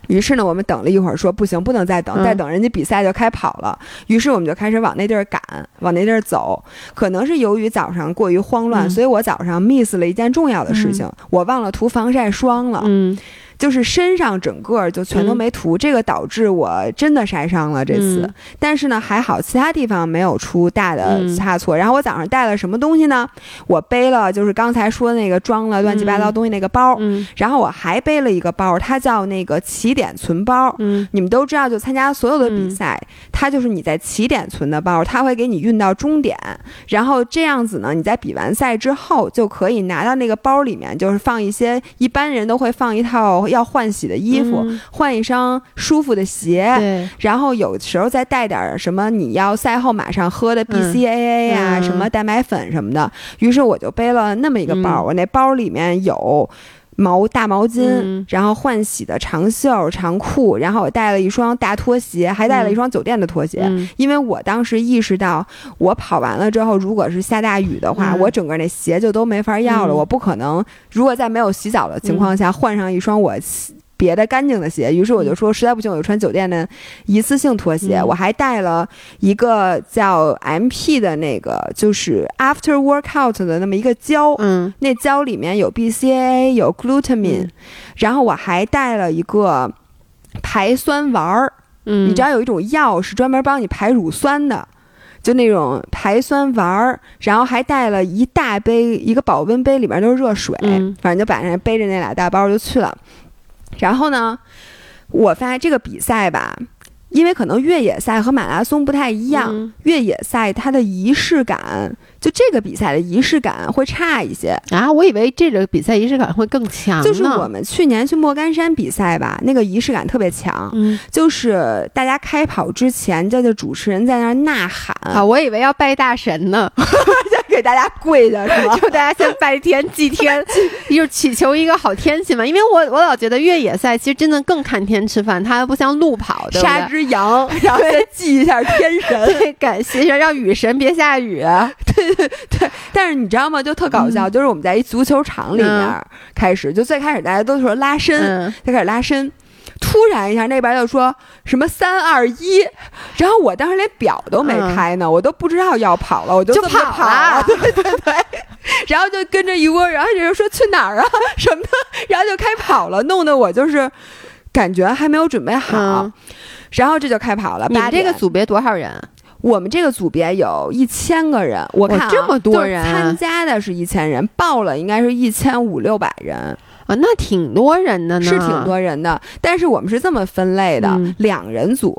于是呢，我们等了一会儿，说不行，不能再等，再等人家比赛就开跑了。于是我们就开始往那地儿赶，往那地儿走。可能是由于早上过于慌乱，所以我早上 miss 了一件重要的事情，我忘了涂防晒霜了。嗯。就是身上整个就全都没涂，这个导致我真的晒伤了这次。但是呢，还好其他地方没有出大的差错。然后我早上带了什么东西呢？我背了就是刚才说那个装了乱七八糟东西那个包。然后我还背了一个包，它叫那个起点存包。你们都知道，就参加所有的比赛，它就是你在起点存的包，它会给你运到终点。然后这样子呢，你在比完赛之后就可以拿到那个包里面，就是放一些一般人都会放一套。要换洗的衣服，换一双舒服的鞋，然后有时候再带点什么你要赛后马上喝的 BCAA 啊，什么蛋白粉什么的。于是我就背了那么一个包，我那包里面有。毛大毛巾，然后换洗的长袖长裤，然后我带了一双大拖鞋，还带了一双酒店的拖鞋，因为我当时意识到，我跑完了之后，如果是下大雨的话，我整个那鞋就都没法要了，我不可能，如果在没有洗澡的情况下换上一双我。别的干净的鞋，于是我就说实在不行我就穿酒店的一次性拖鞋。我还带了一个叫 MP 的那个，就是 After Workout 的那么一个胶，嗯，那胶里面有 BCAA 有 glutamine，然后我还带了一个排酸丸儿，嗯，你知道有一种药是专门帮你排乳酸的，就那种排酸丸儿，然后还带了一大杯一个保温杯，里面都是热水，反正就晚上背着那俩大包就去了。然后呢，我发现这个比赛吧，因为可能越野赛和马拉松不太一样，越野赛它的仪式感。就这个比赛的仪式感会差一些啊！我以为这个比赛仪式感会更强。就是我们去年去莫干山比赛吧，那个仪式感特别强。嗯，就是大家开跑之前，这个主持人在那儿呐喊啊！我以为要拜大神呢，[laughs] 给大家跪下是吗？[laughs] 就大家先拜天祭天，[laughs] 就祈求一个好天气嘛。因为我我老觉得越野赛其实真的更看天吃饭，它不像路跑，杀只羊然后先祭一下天神，[laughs] 感谢一下让雨神别下雨。对。对对，但是你知道吗？就特搞笑，就是我们在一足球场里面开始，就最开始大家都说拉伸，就开始拉伸，突然一下那边就说什么三二一，然后我当时连表都没开呢，我都不知道要跑了，我就跑了，[laughs] 对对对，然后就跟着一窝，然后有人说去哪儿啊？什么？的，[laughs] 然后就开跑了，弄得我就是感觉还没有准备好，然后这就开跑了。你这个组别多少人？我们这个组别有一千个人，我看这么多人参加的是一千人，报了应该是一千五六百人。那挺多人的呢，是挺多人的。但是我们是这么分类的：两人组，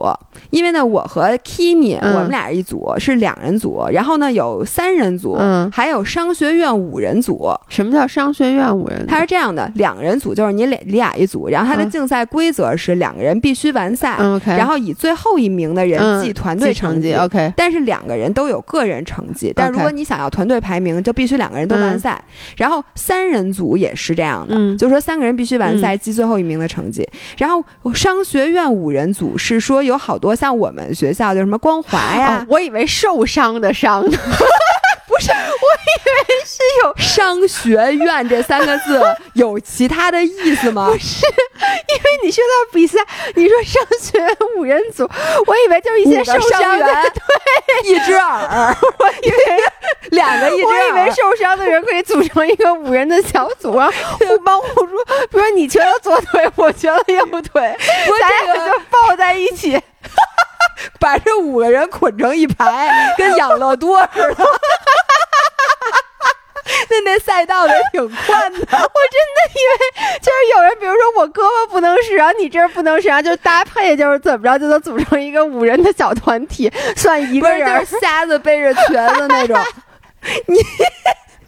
因为呢，我和 Kimi 我们俩一组是两人组，然后呢有三人组，还有商学院五人组。什么叫商学院五人？它是这样的：两人组就是你俩你俩一组，然后它的竞赛规则是两个人必须完赛然后以最后一名的人记团队成绩，OK。但是两个人都有个人成绩，但如果你想要团队排名，就必须两个人都完赛。然后三人组也是这样的，就是说三个人必须完赛，记最后一名的成绩。然后商学院五人组是说有好多像我们学校就什么光华呀，我以为受伤的伤，[laughs] 不是，我以为是有 [laughs] 商学院这三个字有其他的意思吗？不是，因为你说到比赛，你说商学院五人组，我以为就是一些受伤的，对，一只耳，我以为两个一只，我以为受伤的人可以组成一个五人的小组啊，互帮互助。比如你瘸了左腿，我瘸了右腿，咱俩就抱在一起，[laughs] 把这五个人捆成一排，跟养乐多似的。那那赛道也挺宽的，[laughs] 我真的以为就是有人，比如说我胳膊不能使，然后你这儿不能使，然后就搭配，就是怎么着就能组成一个五人的小团体，算一个人瞎子背着瘸子那种，[laughs] 你。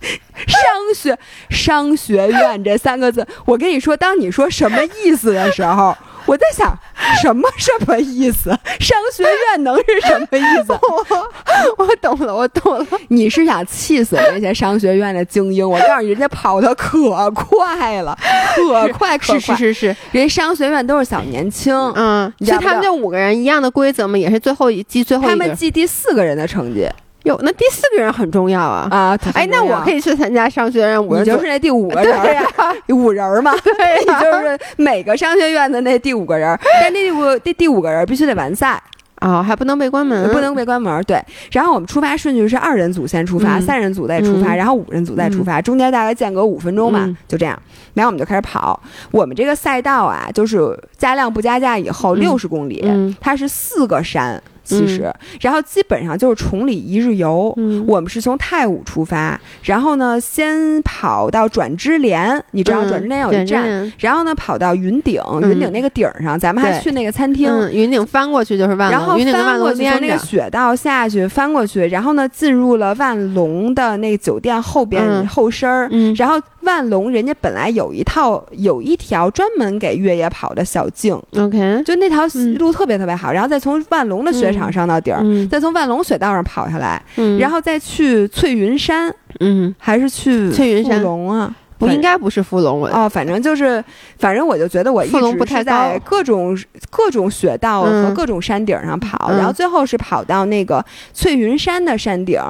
[laughs] 商学商学院这三个字，我跟你说，当你说什么意思的时候，我在想什么什么意思？[laughs] 商学院能是什么意思？[laughs] 我我懂了，我懂了。你是想气死那些商学院的精英？我告诉你，人家跑的可快了，可快可快。是是是是，人商学院都是小年轻，嗯，是他们这五个人一样的规则吗？也是最后一记最后他们记第四个人的成绩。哟，那第四个人很重要啊！啊，哎，那我可以去参加商学院五人，你就是那第五个人呀，[laughs] 五人嘛，[laughs] 对，[laughs] 你就是每个商学院的那第五个人，但那第五第第五个人必须得完赛啊，还不能被关门，不能被关门。对，然后我们出发顺序是二人组先出发，三人组再出发，然后五人组再出发，中间大概间隔五分钟吧，就这样。然后我们就开始跑。我们这个赛道啊，就是加量不加价以后六十公里，它是四个山。其实，然后基本上就是崇礼一日游。我们是从太武出发，然后呢，先跑到转支连，你知道转支连有一站，然后呢，跑到云顶，云顶那个顶上，咱们还去那个餐厅。云顶翻过去就是万龙，然后翻过去从那个雪道下去，翻过去，然后呢，进入了万隆的那个酒店后边后身儿，然后。万隆人家本来有一套有一条专门给越野跑的小径，OK，就那条路特别特别好，然后再从万隆的雪场上到底儿，再从万隆雪道上跑下来，然后再去翠云山，嗯，还是去翠云山。龙啊。不应该不是富龙哦，反正就是，反正我就觉得我一直是在各种各种雪道和各种山顶上跑，然后最后是跑到那个翠云山的山顶。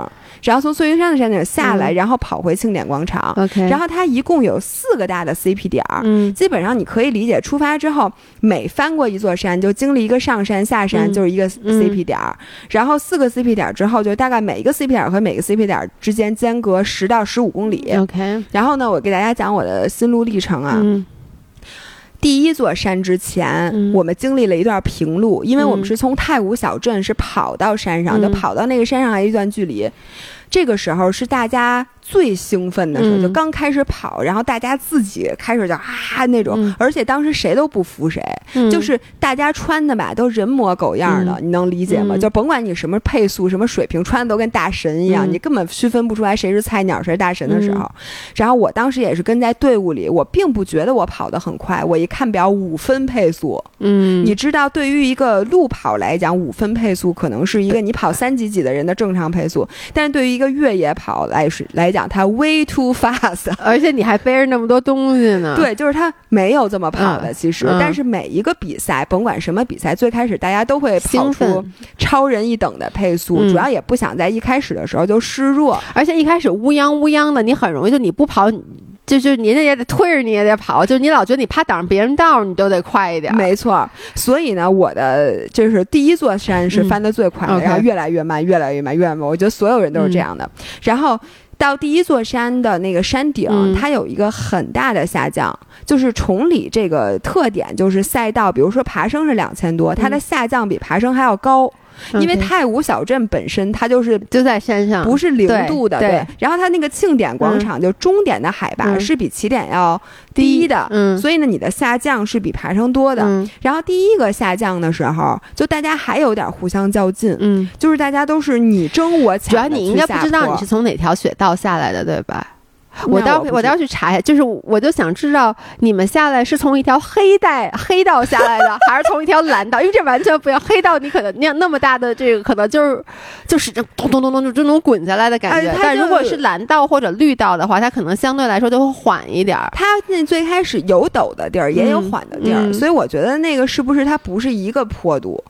然后从翠云山的山顶下来，然后跑回庆典广场。OK，然后它一共有四个大的 CP 点儿。嗯，基本上你可以理解，出发之后每翻过一座山，就经历一个上山下山，就是一个 CP 点儿。然后四个 CP 点之后，就大概每一个 CP 点和每个 CP 点之间间隔十到十五公里。OK，然后呢，我给大家讲我的心路历程啊。第一座山之前，我们经历了一段平路，因为我们是从太武小镇是跑到山上，就跑到那个山上还有一段距离。这个时候是大家最兴奋的时候，就刚开始跑，然后大家自己开始就啊那种，而且当时谁都不服谁，就是大家穿的吧都人模狗样的，你能理解吗？就甭管你什么配速、什么水平，穿的都跟大神一样，你根本区分不出来谁是菜鸟谁是大神的时候。然后我当时也是跟在队伍里，我并不觉得我跑得很快，我一看表五分配速，嗯，你知道对于一个路跑来讲，五分配速可能是一个你跑三几几的人的正常配速，但是对于一个越野跑来是来讲，它 way too fast，[laughs] 而且你还背着那么多东西呢。对，就是它没有这么跑的，其实。但是每一个比赛，甭管什么比赛，最开始大家都会跑出超人一等的配速，主要也不想在一开始的时候就示弱，而且一开始乌泱乌泱的，你很容易就你不跑。就就您也得推着你也得跑，就你老觉得你怕挡着别人道，你都得快一点。没错，所以呢，我的就是第一座山是翻的最快的，然后越来越慢，越来越慢，越来越慢。我觉得所有人都是这样的。然后到第一座山的那个山顶，它有一个很大的下降，就是崇礼这个特点就是赛道，比如说爬升是两千多，它的下降比爬升还要高。因为太武小镇本身它就是就在山上，不是零度的，对。然后它那个庆典广场就终点的海拔是比起点要低的，嗯。所以呢，你的下降是比爬升多的。然后第一个下降的时候，就大家还有点互相较劲，嗯，就是大家都是你争我抢。主要你应该不知道你是从哪条雪道下来的，对吧？我待会我倒要去查一下，就是我就想知道你们下来是从一条黑带黑道下来的，还是从一条蓝道？因为这完全不一样。黑道你可能那样那么大的这个，可能就是就是这咚咚咚咚就就能滚下来的感觉。但如果是蓝道或者绿道的话，它可能相对来说就会缓一点。它那最开始有陡的地儿，也有缓的地儿，所以我觉得那个是不是它不是一个坡度？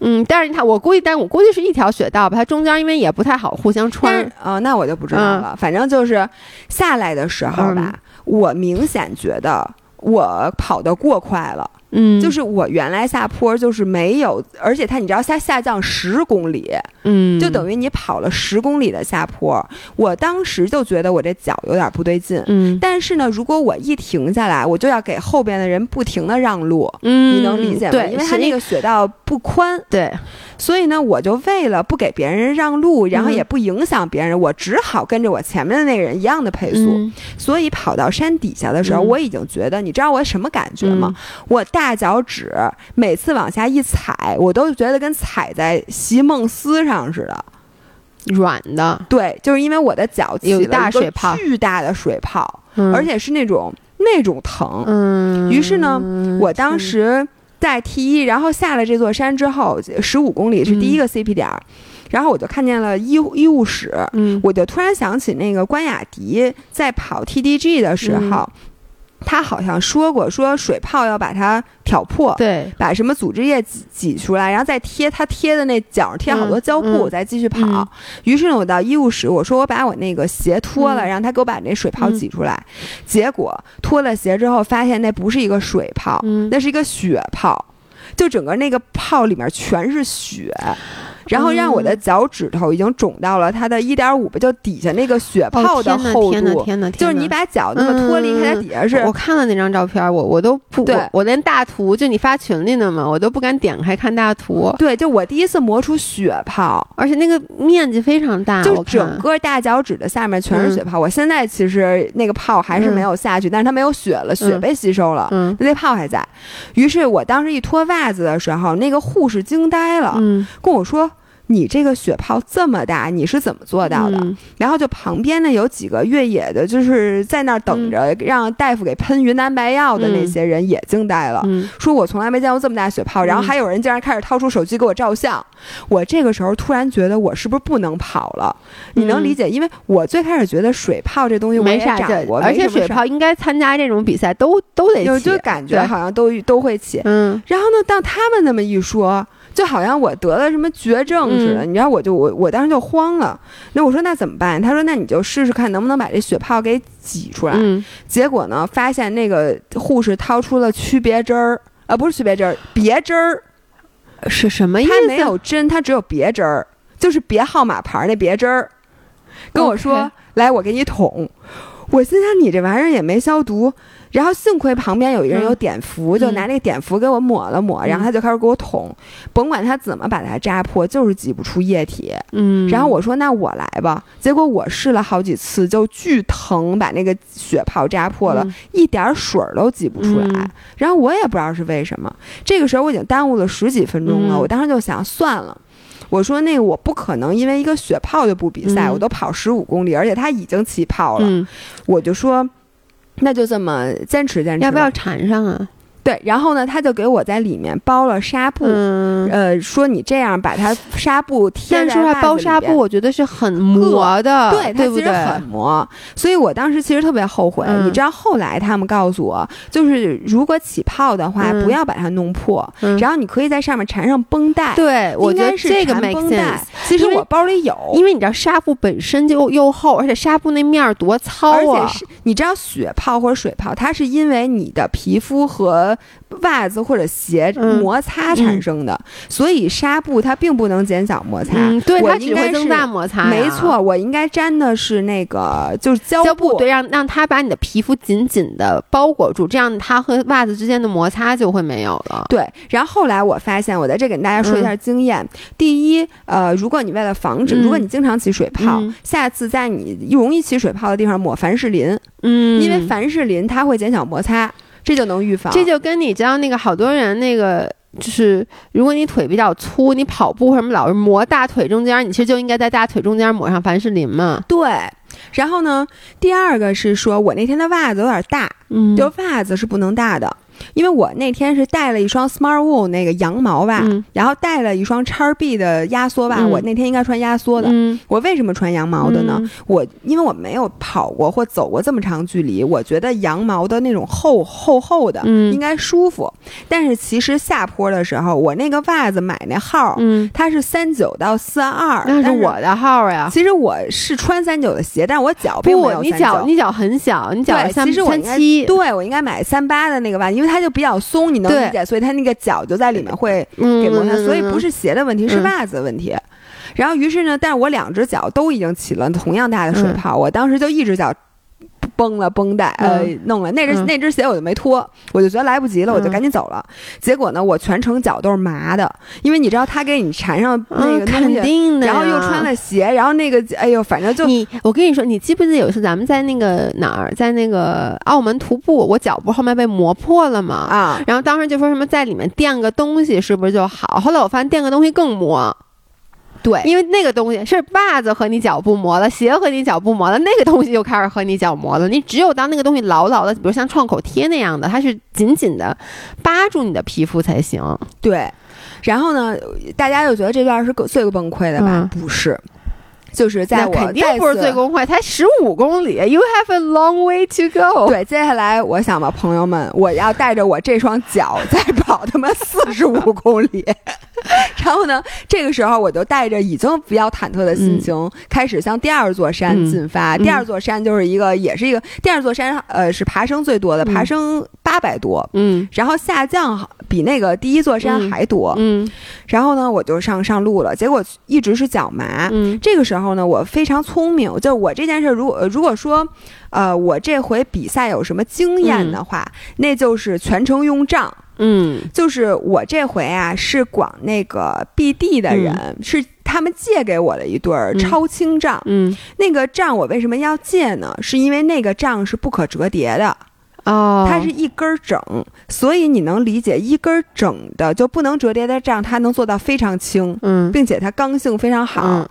嗯，但是它我估计，但我估计是一条雪道吧。它中间因为也不太好互相穿啊，那我就不知道了。反正就是下来的时候吧，我明显觉得我跑得过快了。嗯，就是我原来下坡就是没有，而且它你知道下下降十公里，嗯，就等于你跑了十公里的下坡。我当时就觉得我这脚有点不对劲，嗯，但是呢，如果我一停下来，我就要给后边的人不停的让路，嗯，你能理解吗？对，因为它那个雪道不宽，对，所以呢，我就为了不给别人让路，然后也不影响别人，我只好跟着我前面的那个人一样的配速。所以跑到山底下的时候，我已经觉得，你知道我什么感觉吗？我。大脚趾每次往下一踩，我都觉得跟踩在席梦思上似的，软的。对，就是因为我的脚起大水泡，巨大的水泡，而且是那种那种疼。嗯，于是呢，我当时在 T 一，然后下了这座山之后，十五公里是第一个 CP 点，然后我就看见了医医务室，嗯，我就突然想起那个关雅迪在跑 TDG 的时候。他好像说过，说水泡要把它挑破，对，把什么组织液挤挤出来，然后再贴他贴的那脚上贴好多胶布，再继续跑。于是呢，我到医务室，我说我把我那个鞋脱了，让他给我把那水泡挤出来。结果脱了鞋之后，发现那不是一个水泡，那是一个血泡，就整个那个泡里面全是血。然后让我的脚趾头已经肿到了它的一点五倍，就底下那个血泡的厚度。天呐天呐就是你把脚那么脱离开，它底下是。我看了那张照片，我我都不，我连大图就你发群里的嘛，我都不敢点开看大图。对，就我第一次磨出血泡，而且那个面积非常大，就整个大脚趾的下面全是血泡。我现在其实那个泡还是没有下去，但是它没有血了，血被吸收了，那泡还在。于是我当时一脱袜子的时候，那个护士惊呆了，跟我说。你这个血泡这么大，你是怎么做到的？然后就旁边呢有几个越野的，就是在那儿等着让大夫给喷云南白药的那些人也惊呆了，说我从来没见过这么大血泡。然后还有人竟然开始掏出手机给我照相。我这个时候突然觉得我是不是不能跑了？你能理解？因为我最开始觉得水泡这东西没啥长过，而且水泡应该参加这种比赛都都得起，就感觉好像都都会起。嗯，然后呢，当他们那么一说。就好像我得了什么绝症似的，你知道，我就我我当时就慌了。那我说那怎么办？他说那你就试试看能不能把这血泡给挤出来。结果呢，发现那个护士掏出了区别针儿，啊，不是区别针儿，别针儿是什么意思？他没有针，他只有别针儿，就是别号码牌那别针儿。跟我说来，我给你捅。我心想你这玩意儿也没消毒。然后幸亏旁边有一个人有碘伏，就拿那个碘伏给我抹了抹，然后他就开始给我捅，甭管他怎么把它扎破，就是挤不出液体。嗯，然后我说那我来吧，结果我试了好几次，就巨疼，把那个血泡扎破了，一点水都挤不出来。然后我也不知道是为什么，这个时候我已经耽误了十几分钟了，我当时就想算了，我说那个我不可能因为一个血泡就不比赛，我都跑十五公里，而且他已经起泡了，我就说。那就这么坚持坚持，要不要缠上啊？对，然后呢，他就给我在里面包了纱布，呃，说你这样把它纱布贴在说包纱布，我觉得是很磨的，对，它其实很磨。所以我当时其实特别后悔。你知道后来他们告诉我，就是如果起泡的话，不要把它弄破，然后你可以在上面缠上绷带。对，我觉得这个没绷带。其实我包里有，因为你知道纱布本身就又厚，而且纱布那面儿多糙啊。而且是，你知道血泡或者水泡，它是因为你的皮肤和袜子或者鞋摩擦产生的，所以纱布它并不能减小摩擦，对它只会增大摩擦。没错，我应该粘的是那个就是胶布，对，让让它把你的皮肤紧紧的包裹住，这样它和袜子之间的摩擦就会没有了。对，然后后来我发现，我在这给大家说一下经验。第一，呃，如果你为了防止，如果你经常起水泡，下次在你容易起水泡的地方抹凡士林，嗯，因为凡士林它会减小摩擦。这就能预防，这就跟你知道那个好多人那个就是，如果你腿比较粗，你跑步什么老是磨大腿中间，你其实就应该在大腿中间抹上凡士林嘛。对，然后呢，第二个是说我那天的袜子有点大，嗯，就袜子是不能大的。因为我那天是带了一双 Smart Wool 那个羊毛袜，然后带了一双叉 B 的压缩袜。我那天应该穿压缩的。我为什么穿羊毛的呢？我因为我没有跑过或走过这么长距离，我觉得羊毛的那种厚厚厚的应该舒服。但是其实下坡的时候，我那个袜子买那号，它是三九到四二，那是我的号呀。其实我是穿三九的鞋，但是我脚并没有你脚你脚很小，你脚三三七。对我应该买三八的那个袜，因为。它就比较松，你能理解，所以它那个脚就在里面会给摩擦，所以不是鞋的问题，是袜子的问题。然后于是呢，但是我两只脚都已经起了同样大的水泡，我当时就一只脚。绷了绷带，呃，弄了那只那只鞋我就没脱，我就觉得来不及了，我就赶紧走了。结果呢，我全程脚都是麻的，因为你知道他给你缠上那个东西，然后又穿了鞋，然后那个哎呦，反正就你，我跟你说，你记不记得有一次咱们在那个哪儿，在那个澳门徒步，我脚不后面被磨破了吗？啊，然后当时就说什么在里面垫个东西是不是就好？后来我发现垫个东西更磨。对，因为那个东西是袜子和你脚不磨了，鞋和你脚不磨了，那个东西就开始和你脚磨了。你只有当那个东西牢牢的，比如像创口贴那样的，它是紧紧的扒住你的皮肤才行。对，然后呢，大家就觉得这段是最崩溃的吧？不是。就是在我肯定不是最公会，才十五公里，You have a long way to go。对，接下来我想吧，朋友们，我要带着我这双脚再跑他妈四十五 [laughs] 公里。然后呢，这个时候我就带着已经比较忐忑的心情，开始向第二座山进发。第二座山就是一个，也是一个第二座山，呃，是爬升最多的，爬升八百多。嗯，然后下降比那个第一座山还多。嗯，然后呢，我就上上路了，结果一直是脚麻。嗯，这个时候。然后呢，我非常聪明，就我这件事，如果如果说，呃，我这回比赛有什么经验的话，那就是全程用杖。嗯，就是我这回啊，是管那个 BD 的人，是他们借给我的一对儿超轻杖。嗯，那个杖我为什么要借呢？是因为那个杖是不可折叠的。哦，它是一根整，所以你能理解一根整的就不能折叠的账，它能做到非常轻，嗯，并且它刚性非常好。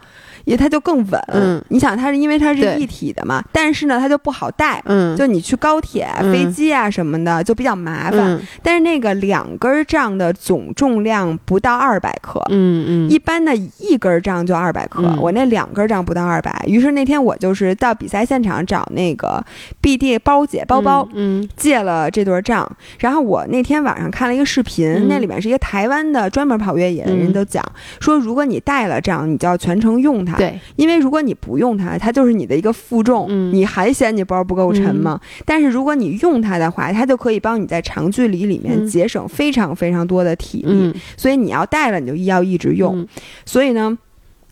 也它就更稳，嗯，你想它是因为它是一体的嘛，但是呢它就不好带，嗯，就你去高铁、飞机啊什么的就比较麻烦。但是那个两根杖的总重量不到二百克，嗯嗯，一般的一根杖就二百克，我那两根杖不到二百。于是那天我就是到比赛现场找那个 BD 包姐包包，嗯，借了这对杖。然后我那天晚上看了一个视频，那里面是一个台湾的专门跑越野的人都讲说，如果你带了杖，你就要全程用它。对，因为如果你不用它，它就是你的一个负重，你还嫌你包不够沉吗？但是如果你用它的话，它就可以帮你在长距离里面节省非常非常多的体力。所以你要带了，你就要一直用。所以呢，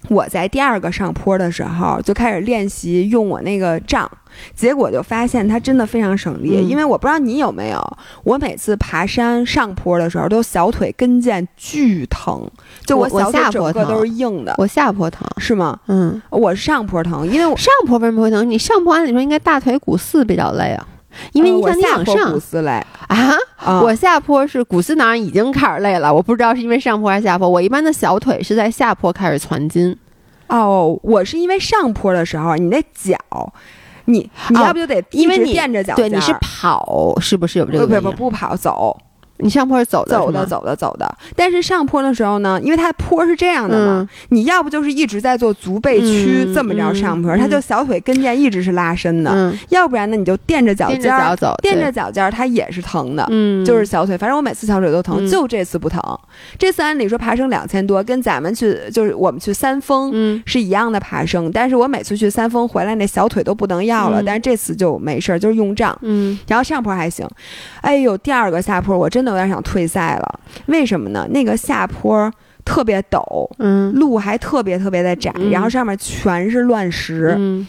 我在第二个上坡的时候就开始练习用我那个杖。结果就发现它真的非常省力，因为我不知道你有没有，我每次爬山上坡的时候，都小腿跟腱巨疼，就我小腿整个都是硬的。我下坡疼是吗？嗯，我是上坡疼，因为我上坡为什么会疼？你上坡按理说应该大腿骨四比较累啊，因为你想你往上股四累啊。我下坡是股四囊已经开始累了，我不知道是因为上坡还是下坡。我一般的小腿是在下坡开始攒筋。哦，我是因为上坡的时候，你那脚。你你要不就得因为你垫着脚对你是跑是不是有这个不不不不跑走。你上坡是走的，走的，走的，走的。但是上坡的时候呢，因为它坡是这样的嘛，你要不就是一直在做足背屈，这么着上坡，它就小腿跟腱一直是拉伸的；要不然呢，你就垫着脚尖儿走，垫着脚尖儿，它也是疼的。嗯，就是小腿，反正我每次小腿都疼，就这次不疼。这次按理说爬升两千多，跟咱们去就是我们去三峰是一样的爬升，但是我每次去三峰回来那小腿都不能要了，但是这次就没事儿，就是用杖。嗯，然后上坡还行。哎呦，第二个下坡我真的有点想退赛了，为什么呢？那个下坡特别陡，嗯，路还特别特别的窄，然后上面全是乱石，嗯。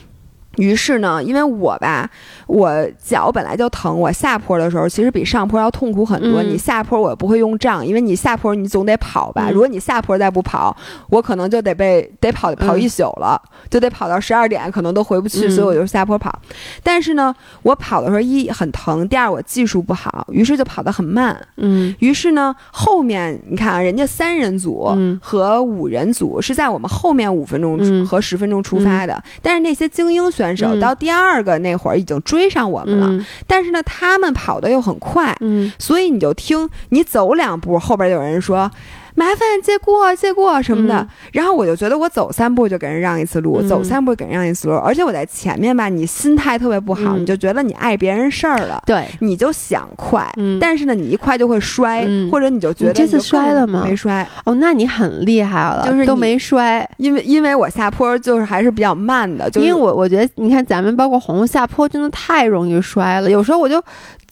于是呢，因为我吧，我脚本来就疼，我下坡的时候其实比上坡要痛苦很多。你下坡我不会用杖，因为你下坡你总得跑吧。如果你下坡再不跑，我可能就得被得跑跑一宿了，就得跑到十二点，可能都回不去。所以我就下坡跑。但是呢，我跑的时候一很疼，第二我技术不好，于是就跑得很慢。嗯。于是呢，后面你看啊，人家三人组和五人组是在我们后面五分钟和十分钟出发的，但是那些精英选。选手到第二个那会儿已经追上我们了，但是呢，他们跑的又很快，所以你就听你走两步，后边有人说。麻烦借过借过什么的，然后我就觉得我走三步就给人让一次路，走三步给人让一次路，而且我在前面吧，你心态特别不好，你就觉得你碍别人事儿了，对，你就想快，但是呢，你一快就会摔，或者你就觉得这次摔了吗？没摔，哦，那你很厉害了，就是都没摔，因为因为我下坡就是还是比较慢的，就因为我我觉得你看咱们包括红下坡真的太容易摔了，有时候我就。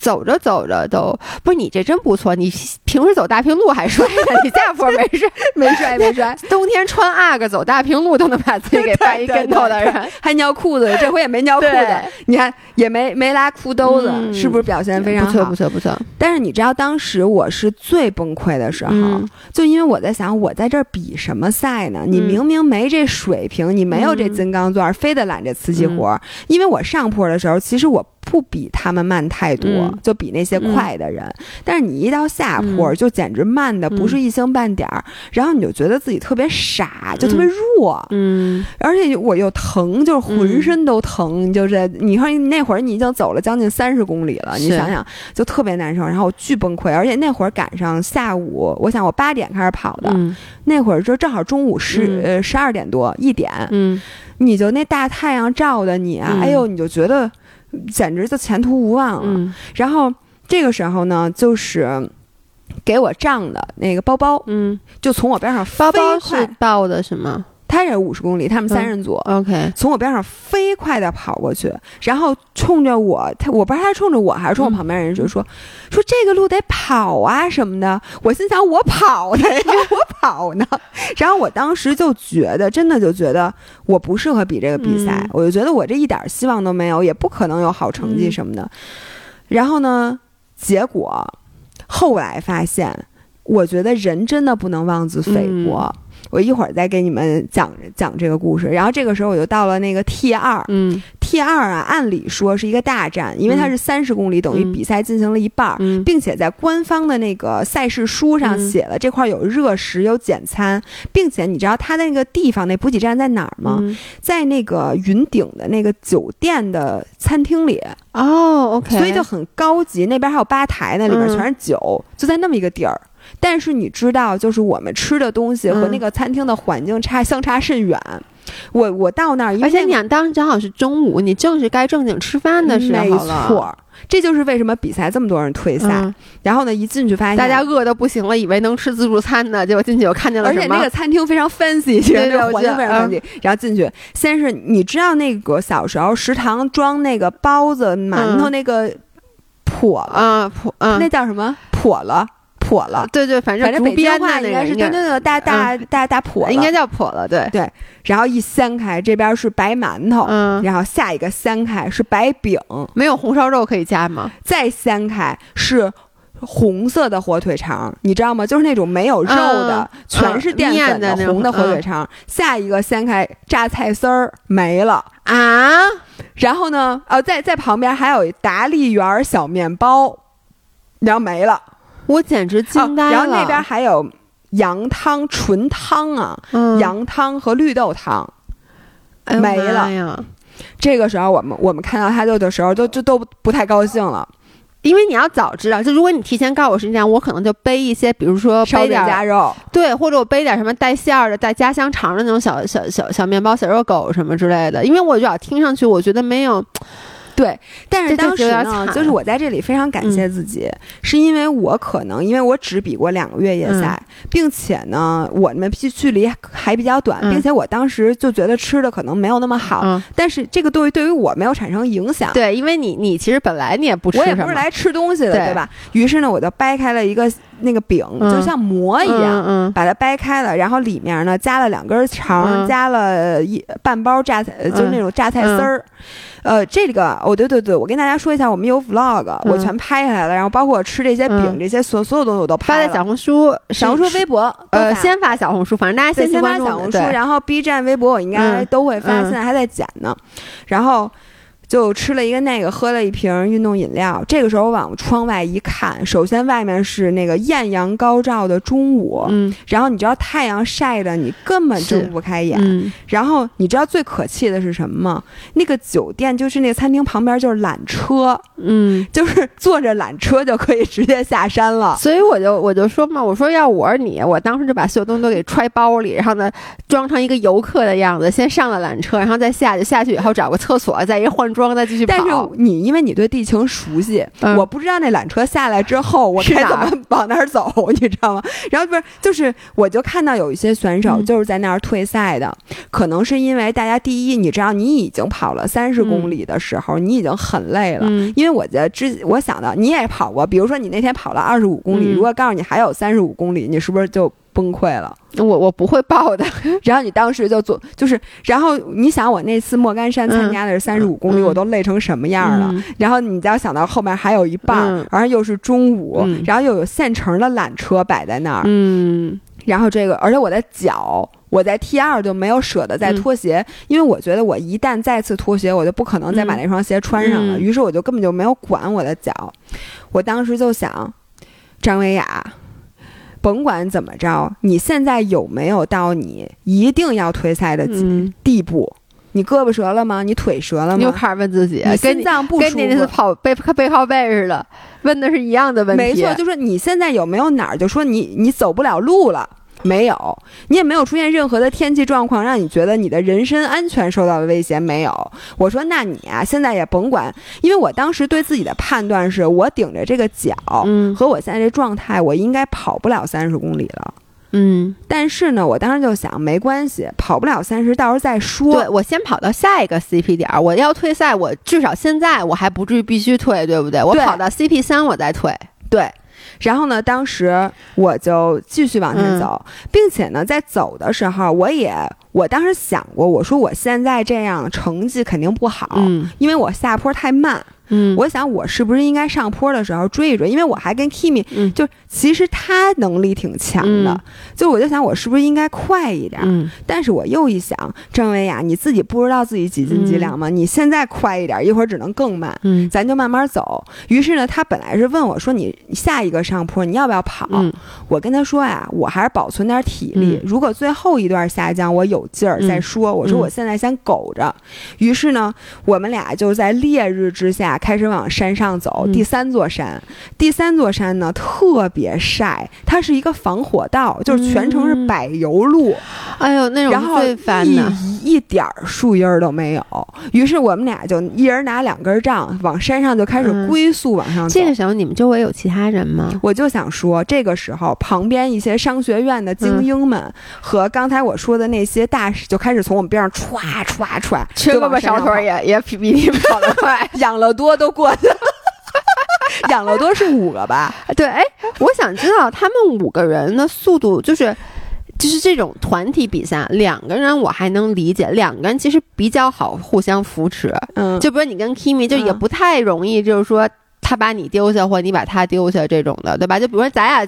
走着走着都不是你这真不错，你平时走大平路还摔呢，[laughs] 你下坡没事没摔 [laughs] 没摔。[laughs] 冬天穿阿哥走大平路都能把自己给绊一跟头的人，还尿裤子，这回也没尿裤子，你看也没没拉裤兜子，是不是表现非常不错不错不错？但是你知道当时我是最崩溃的时候，就因为我在想我在这儿比什么赛呢？你明明没这水平，你没有这金刚钻，非得揽这瓷器活。因为我上坡的时候，其实我。不比他们慢太多，就比那些快的人。但是你一到下坡，就简直慢的不是一星半点儿。然后你就觉得自己特别傻，就特别弱。嗯，而且我又疼，就是浑身都疼。就是你说那会儿你已经走了将近三十公里了，你想想就特别难受。然后我巨崩溃，而且那会儿赶上下午，我想我八点开始跑的，那会儿就正好中午十呃十二点多一点。嗯，你就那大太阳照的你啊，哎呦，你就觉得。简直就前途无望了。然后这个时候呢，就是给我账的那个包包，嗯，就从我边上包包是报的什么？他也是五十公里，他们三人组，OK，从我边上飞快的跑过去，然后冲着我，他我不知道他冲着我还是冲我旁边人，就说说这个路得跑啊什么的。我心想我跑呢，[laughs] 我跑呢。然后我当时就觉得，真的就觉得我不适合比这个比赛，我就觉得我这一点希望都没有，也不可能有好成绩什么的。然后呢，结果后来发现，我觉得人真的不能妄自菲薄。我一会儿再给你们讲讲这个故事。然后这个时候我就到了那个 T 二，嗯 T 二啊，按理说是一个大站，因为它是三十公里，等于比赛进行了一半，并且在官方的那个赛事书上写了这块有热食有简餐，并且你知道它的那个地方那补给站在哪儿吗？在那个云顶的那个酒店的餐厅里哦，OK，所以就很高级，那边还有吧台呢，里边全是酒，就在那么一个地儿。但是你知道，就是我们吃的东西和那个餐厅的环境差相差甚远。我我到那儿，而且你想当时正好是中午，你正是该正经吃饭的时候没错，这就是为什么比赛这么多人退赛。然后呢，一进去发现大家饿的不行了，以为能吃自助餐呢，结果进去我看见了而且那个餐厅非常 fancy，其实那环境非常 fancy。然后进去，先是你知道那个小时候食堂装那个包子、馒头那个破啊破，那叫什么破了？破了，对对，反正正北京话应该是对对对，大大大大破，应该叫破了，对对。然后一掀开，这边是白馒头，嗯，然后下一个掀开是白饼，没有红烧肉可以加吗？再掀开是红色的火腿肠，你知道吗？就是那种没有肉的，全是淀粉的红的火腿肠。下一个掀开榨菜丝儿没了啊，然后呢，呃，在在旁边还有达利园小面包，然后没了。我简直惊呆了！然后那边还有羊汤、纯汤啊，羊汤和绿豆汤没了呀。这个时候，我们我们看到他就的时候，就就都不太高兴了，因为你要早知道，就如果你提前告诉我是这样，我可能就背一些，比如说烧点夹肉，对，或者我背点什么带馅儿的、带加香肠的那种小小小小面包、小热狗什么之类的，因为我主要听上去，我觉得没有。对，但是当时呢，就是我在这里非常感谢自己，是因为我可能因为我只比过两个月野赛，并且呢，我们距距离还比较短，并且我当时就觉得吃的可能没有那么好，但是这个对对于我没有产生影响。对，因为你你其实本来你也不吃，我也不是来吃东西的，对吧？于是呢，我就掰开了一个那个饼，就像馍一样，把它掰开了，然后里面呢加了两根肠，加了一半包榨菜，就是那种榨菜丝儿。呃，这个哦，对对对，我跟大家说一下，我们有 vlog，我全拍下来了，然后包括我吃这些饼，这些所所有东西我都拍发在小红书、小红书、微博，呃，先发小红书，反正大家先发小红书，然后 B 站、微博我应该都会发，现在还在剪呢，然后。就吃了一个那个，喝了一瓶运动饮料。这个时候往窗外一看，首先外面是那个艳阳高照的中午，嗯，然后你知道太阳晒的你根本睁不开眼，然后你知道最可气的是什么吗？那个酒店就是那个餐厅旁边就是缆车，嗯，就是坐着缆车就可以直接下山了。所以我就我就说嘛，我说要我是你，我当时就把所有东西都给揣包里，然后呢装成一个游客的样子，先上了缆车，然后再下去，下去以后找个厕所，再一换装。再继续跑，但是你因为你对地形熟悉，我不知道那缆车下来之后我该怎么 [laughs] 往哪儿走，[laughs] 你知道吗？然后不是，就是我就看到有一些选手就是在那儿退赛的，可能是因为大家第一，你知道你已经跑了三十公里的时候，你已经很累了。因为我觉得之我想到你也跑过，比如说你那天跑了二十五公里，如果告诉你还有三十五公里，你是不是就？崩溃了，我我不会报的。[laughs] 然后你当时就做，就是，然后你想我那次莫干山参加的是三十五公里，我都累成什么样了？然后你再想到后面还有一半，然后又是中午，然后又有现成的缆车摆在那儿，嗯，然后这个，而且我的脚，我在 T 二就没有舍得再脱鞋，因为我觉得我一旦再次脱鞋，我就不可能再把那双鞋穿上了。于是我就根本就没有管我的脚。我当时就想，张维雅。甭管怎么着，你现在有没有到你一定要退赛的地步？你胳膊折了吗？你腿折了吗？你又开始问自己，心脏不舒服，跟你那次跑背背靠背似的，问的是一样的问题。没错，就说你现在有没有哪儿，就说你你走不了路了。没有，你也没有出现任何的天气状况，让你觉得你的人身安全受到了威胁。没有，我说那你啊，现在也甭管，因为我当时对自己的判断是我顶着这个脚，嗯，和我现在这状态，我应该跑不了三十公里了，嗯。但是呢，我当时就想，没关系，跑不了三十，到时候再说。对我先跑到下一个 CP 点，我要退赛，我至少现在我还不至于必须退，对不对？我跑到 CP 三，我再退，对。然后呢？当时我就继续往前走，并且呢，在走的时候，我也我当时想过，我说我现在这样成绩肯定不好，因为我下坡太慢。嗯，我想我是不是应该上坡的时候追一追？因为我还跟 Kimi，嗯，就其实他能力挺强的，就我就想我是不是应该快一点？嗯，但是我又一想，郑薇呀，你自己不知道自己几斤几两吗？你现在快一点，一会儿只能更慢。嗯，咱就慢慢走。于是呢，他本来是问我说：“你下一个上坡你要不要跑？”我跟他说呀，我还是保存点体力，如果最后一段下降我有劲儿再说。我说我现在先苟着。于是呢，我们俩就在烈日之下开始往山上走。第三座山，第三座山呢特别晒，它是一个防火道，就是全程是柏油路。哎呦，那种最烦的，一点树荫都没有。于是我们俩就一人拿两根杖，往山上就开始龟速往上走。这个时候你们周围有其他人吗？我就想说，这个时候旁边一些商学院的精英们和刚才我说的那些大使就开始从我们边上歘歘歘，缺胳膊少腿也也比比你跑得快。[laughs] 养了多都过去了，[laughs] 养乐多是五个吧？对，哎，我想知道他们五个人的速度就是。就是这种团体比赛，两个人我还能理解，两个人其实比较好互相扶持。嗯，就比如你跟 Kimi，就也不太容易，就是说他把你丢下，或者你把他丢下这种的，对吧？就比如说咱俩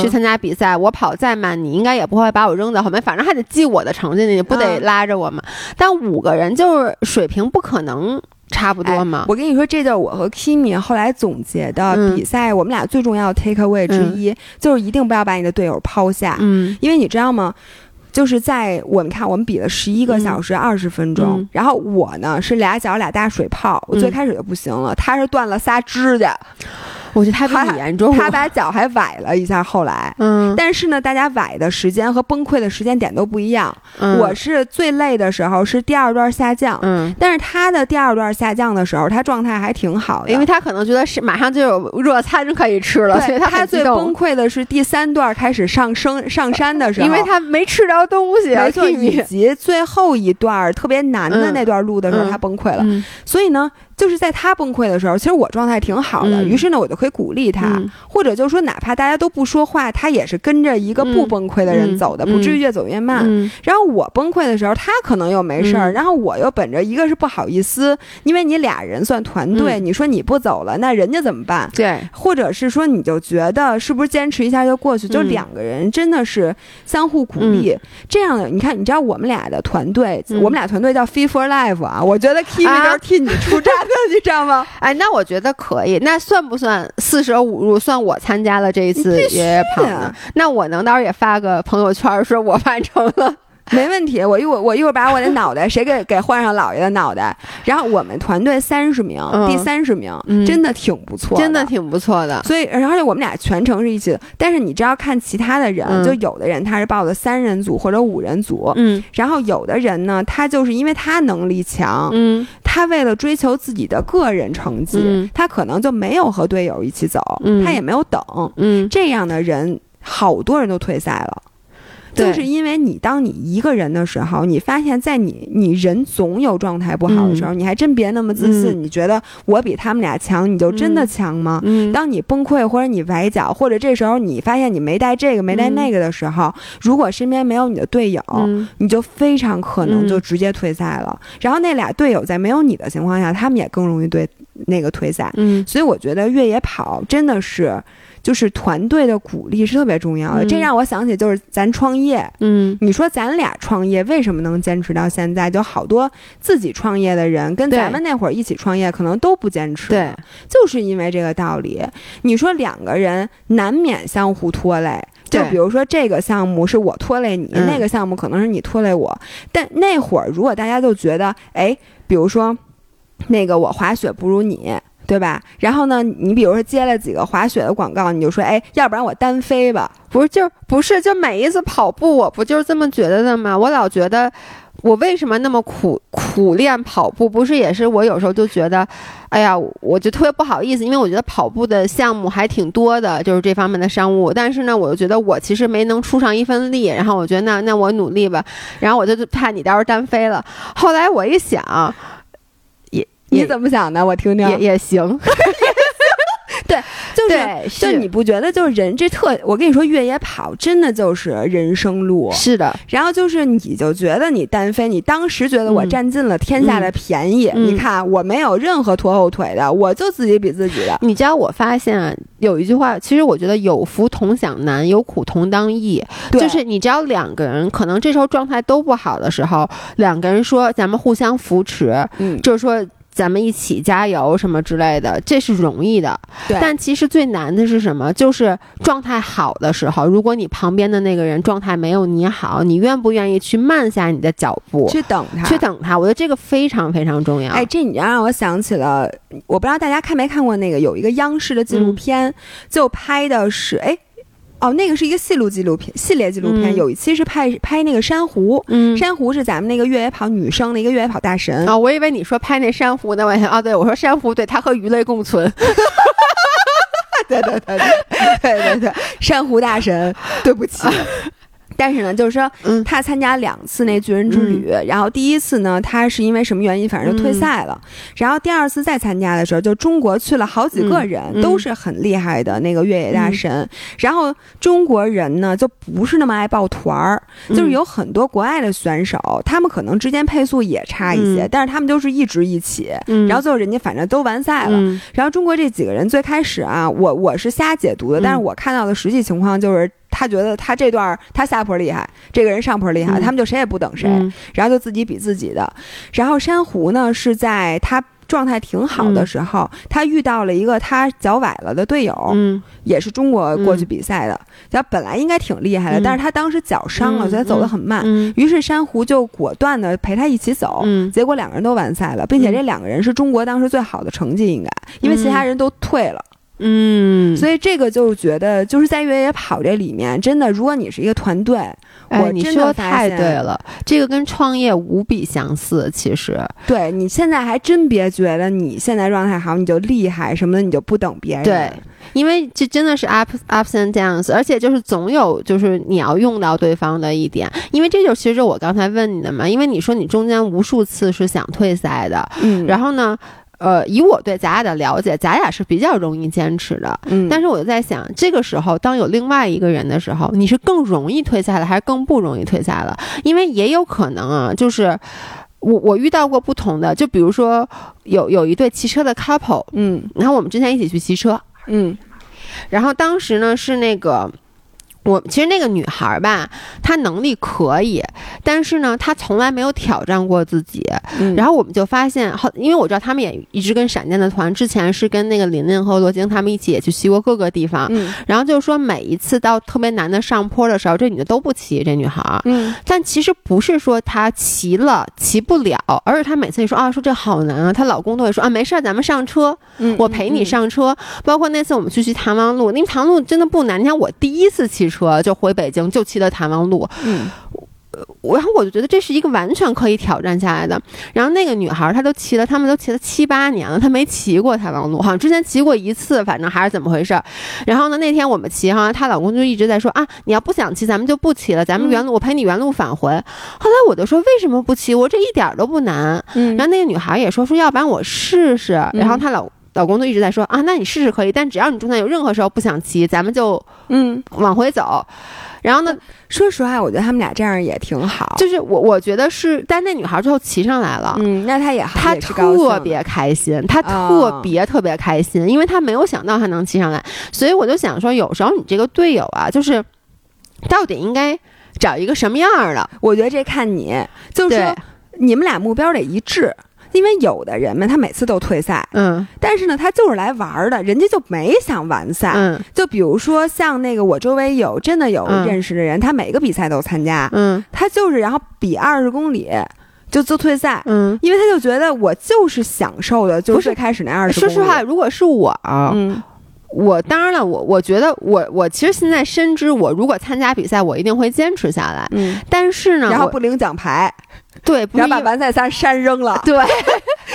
去参加比赛，我跑再慢，你应该也不会把我扔在后面，反正还得记我的成绩，你不得拉着我吗？但五个人就是水平不可能。差不多嘛，我跟你说，这就是我和 Kimi 后来总结的比赛，我们俩最重要的 take away 之一，就是一定不要把你的队友抛下。嗯，因为你知道吗？就是在我们看，我们比了十一个小时二十分钟，然后我呢是俩脚俩大水泡，我最开始就不行了，他是断了仨指甲。我觉得他比你严重，他把脚还崴了一下。后来，嗯，但是呢，大家崴的时间和崩溃的时间点都不一样。我是最累的时候是第二段下降，嗯，但是他的第二段下降的时候，他状态还挺好的，因为他可能觉得是马上就有热餐可以吃了，所以他最崩溃的是第三段开始上升上山的时候，因为他没吃着东西，没错，以及最后一段特别难的那段路的时候，他崩溃了，所以呢。就是在他崩溃的时候，其实我状态挺好的。于是呢，我就可以鼓励他，或者就是说，哪怕大家都不说话，他也是跟着一个不崩溃的人走的，不至于越走越慢。然后我崩溃的时候，他可能又没事儿。然后我又本着一个是不好意思，因为你俩人算团队，你说你不走了，那人家怎么办？对，或者是说你就觉得是不是坚持一下就过去？就两个人真的是相互鼓励，这样的。你看，你知道我们俩的团队，我们俩团队叫 Fee for Life 啊。我觉得 Kimi 就是替你出战。你知道吗？哎，那我觉得可以。那算不算四舍五入？算我参加了这一次爷爷跑呢？那我能到时候也发个朋友圈，说我完成了。[laughs] 没问题，我一会我一会儿把我的脑袋谁给给换上姥爷的脑袋，然后我们团队三十名，第三十名，真的挺不错，真的挺不错的。所以，而且我们俩全程是一起，但是你知道看其他的人，就有的人他是报的三人组或者五人组，嗯，然后有的人呢，他就是因为他能力强，嗯，他为了追求自己的个人成绩，他可能就没有和队友一起走，他也没有等，嗯，这样的人好多人都退赛了。就是因为你当你一个人的时候，你发现，在你你人总有状态不好的时候，你还真别那么自信。你觉得我比他们俩强，你就真的强吗？当你崩溃或者你崴脚，或者这时候你发现你没带这个没带那个的时候，如果身边没有你的队友，你就非常可能就直接退赛了。然后那俩队友在没有你的情况下，他们也更容易对那个退赛。嗯，所以我觉得越野跑真的是。就是团队的鼓励是特别重要的，这让我想起就是咱创业，嗯，你说咱俩创业为什么能坚持到现在？就好多自己创业的人跟咱们那会儿一起创业，可能都不坚持，对，就是因为这个道理。你说两个人难免相互拖累，就比如说这个项目是我拖累你，那个项目可能是你拖累我，但那会儿如果大家就觉得，哎，比如说那个我滑雪不如你。对吧？然后呢，你比如说接了几个滑雪的广告，你就说，哎，要不然我单飞吧？不是，就不是，就每一次跑步，我不就是这么觉得的吗？我老觉得，我为什么那么苦苦练跑步？不是，也是我有时候就觉得，哎呀，我就特别不好意思，因为我觉得跑步的项目还挺多的，就是这方面的商务。但是呢，我就觉得我其实没能出上一份力。然后我觉得，那那我努力吧。然后我就怕你到时候单飞了。后来我一想。你怎么想的？我听听也也行，[laughs] 对，就是就你不觉得就是人这特？我跟你说，越野跑真的就是人生路。是的，然后就是你就觉得你单飞，你当时觉得我占尽了天下的便宜。你看我没有任何拖后腿的，我就自己比自己的。你知道我发现有一句话，其实我觉得有福同享难，有苦同当易。就是你只要两个人可能这时候状态都不好的时候，两个人说咱们互相扶持，嗯，就是说。咱们一起加油什么之类的，这是容易的。对，但其实最难的是什么？就是状态好的时候，如果你旁边的那个人状态没有你好，你愿不愿意去慢下你的脚步，去等他，去等他？我觉得这个非常非常重要。哎，这你让我想起了，我不知道大家看没看过那个有一个央视的纪录片，就拍的是哎。哦，那个是一个系录纪录片系列纪录片，有一期是拍拍那个珊瑚，珊瑚是咱们那个越野跑女生的一个越野跑大神啊。我以为你说拍那珊瑚呢，我想啊，对我说珊瑚，对它和鱼类共存。对对对对对对对，珊瑚大神，对不起。但是呢，就是说，他参加两次那巨人之旅，然后第一次呢，他是因为什么原因，反正就退赛了。然后第二次再参加的时候，就中国去了好几个人，都是很厉害的那个越野大神。然后中国人呢，就不是那么爱抱团儿，就是有很多国外的选手，他们可能之间配速也差一些，但是他们就是一直一起。然后最后人家反正都完赛了。然后中国这几个人最开始啊，我我是瞎解读的，但是我看到的实际情况就是。他觉得他这段他下坡厉害，这个人上坡厉害，他们就谁也不等谁，然后就自己比自己的。然后珊瑚呢是在他状态挺好的时候，他遇到了一个他脚崴了的队友，也是中国过去比赛的，他本来应该挺厉害的，但是他当时脚伤了，所以走得很慢。于是珊瑚就果断的陪他一起走，结果两个人都完赛了，并且这两个人是中国当时最好的成绩，应该因为其他人都退了。嗯，所以这个就是觉得，就是在越野跑这里面，真的，如果你是一个团队，我你说太对了，这个跟创业无比相似。其实，对你现在还真别觉得你现在状态好，你就厉害什么的，你就不等别人。对，因为这真的是 up ups and downs，而且就是总有就是你要用到对方的一点，因为这就其实我刚才问你的嘛，因为你说你中间无数次是想退赛的，嗯，然后呢？呃，以我对咱俩的了解，咱俩是比较容易坚持的。嗯，但是我就在想，这个时候当有另外一个人的时候，你是更容易退下了，还是更不容易退下了？因为也有可能啊，就是我我遇到过不同的，就比如说有有一对骑车的 couple，嗯，然后我们之前一起去骑车，嗯，然后当时呢是那个。我其实那个女孩吧，她能力可以，但是呢，她从来没有挑战过自己。然后我们就发现，好，因为我知道他们也一直跟闪电的团，之前是跟那个琳琳和罗京他们一起也去骑过各个地方。嗯。然后就是说，每一次到特别难的上坡的时候，这女的都不骑。这女孩，嗯。但其实不是说她骑了骑不了，而是她每次一说啊，说这好难啊，她老公都会说啊，没事儿，咱们上车，我陪你上车。包括那次我们去骑唐王路，那唐路真的不难。你看我第一次骑。车就回北京，就骑的谭王路。嗯，我然后我就觉得这是一个完全可以挑战下来的。然后那个女孩她都骑了，他们都骑了七八年了，她没骑过谭王路，好像之前骑过一次，反正还是怎么回事。然后呢，那天我们骑哈，她老公就一直在说啊，你要不想骑，咱们就不骑了，咱们原路我陪你原路返回。后来我就说为什么不骑？我这一点都不难。嗯，然后那个女孩也说说，要不然我试试。然后她老。老公都一直在说啊，那你试试可以，但只要你中间有任何时候不想骑，咱们就嗯往回走。然后呢，说实话，我觉得他们俩这样也挺好。就是我我觉得是，但那女孩最后骑上来了，嗯，那她也她特别开心，她特别特别开心，因为她没有想到她能骑上来。所以我就想说，有时候你这个队友啊，就是到底应该找一个什么样的？我觉得这看你，就是说你们俩目标得一致。因为有的人们他每次都退赛，嗯，但是呢，他就是来玩的，人家就没想完赛，嗯，就比如说像那个我周围有真的有认识的人，他每个比赛都参加，嗯，他就是然后比二十公里就就退赛，嗯，因为他就觉得我就是享受的，就是开始那二十。说实话，如果是我，嗯，我当然了，我我觉得我我其实现在深知，我如果参加比赛，我一定会坚持下来，嗯，但是呢，然后不领奖牌。对，然后把完赛衫删扔了。对，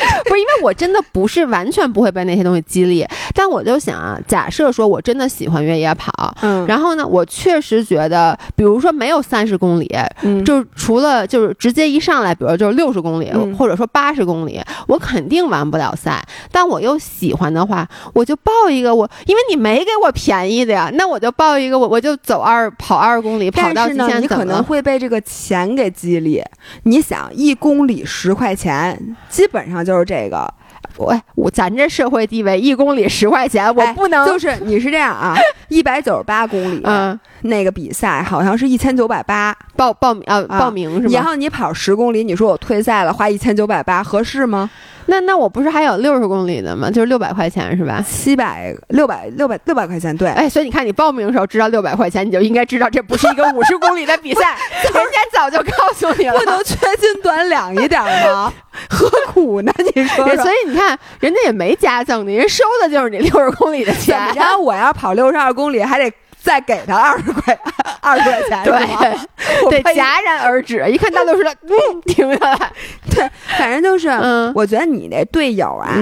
[laughs] 不是因为我真的不是完全不会被那些东西激励，但我就想啊，假设说我真的喜欢越野跑，嗯，然后呢，我确实觉得，比如说没有三十公里，嗯，就是除了就是直接一上来，比如就是六十公里，或者说八十公里，我肯定完不了赛。但我又喜欢的话，我就报一个我，因为你没给我便宜的呀，那我就报一个我我就走二跑二十公里，跑到极限，你可能会被这个钱给激励。你想一公里十块钱，基本上就是这个。我我咱这社会地位，一公里十块钱，我不能就是 [laughs] 你是这样啊，一百九十八公里，嗯，那个比赛好像是一千九百八报报名啊报名是吗？然后你跑十公里，你说我退赛了，花一千九百八合适吗？那那我不是还有六十公里的吗？就是六百块钱是吧？七百六百六百六百块钱，对。哎，所以你看，你报名的时候知道六百块钱，你就应该知道这不是一个五十公里的比赛，[laughs] 人家早就告诉你了。不能缺斤短两一点吗？[laughs] 何苦呢？你说。所以你看，人家也没加赠你，人收的就是你六十公里的钱。然后我要跑六十二公里，还得。再给他二十块，[laughs] 二十块钱，对，[laughs] 得戛然而止。[laughs] 一看大六十了，嗯，停下来。对，反正就是，嗯，我觉得你那队友啊，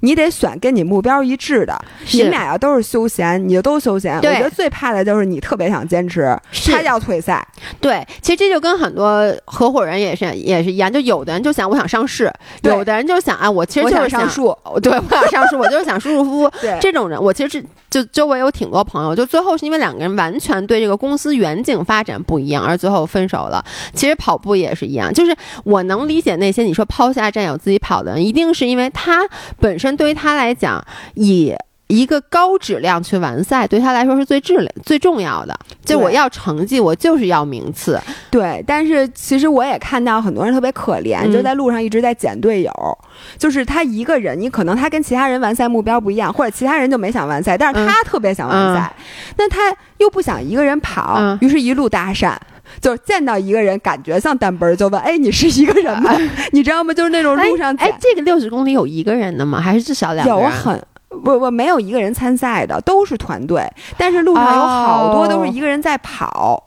你得选跟你目标一致的。你们俩要都是休闲，你就都休闲。我觉得最怕的就是你特别想坚持，他要退赛。对，其实这就跟很多合伙人也是也是一样，就有的人就想我想上市，有的人就想啊，我其实就是上树，对，我想上树，我就是想舒舒服服。对，这种人，我其实是就周围有挺多朋友，就最后是因为两。两个人完全对这个公司远景发展不一样，而最后分手了。其实跑步也是一样，就是我能理解那些你说抛下战友自己跑的人，一定是因为他本身对于他来讲以。一个高质量去完赛，对他来说是最质量最重要的。就我要成绩，我就是要名次。对，但是其实我也看到很多人特别可怜，就在路上一直在捡队友。就是他一个人，你可能他跟其他人完赛目标不一样，或者其他人就没想完赛，但是他特别想完赛。那他又不想一个人跑，于是一路搭讪，就是见到一个人感觉像单奔，就问：“哎，你是一个人吗？你知道吗？就是那种路上，哎，这个六十公里有一个人的吗？还是至少两个人？有很。不不，没有一个人参赛的，都是团队。但是路上有好多都是一个人在跑，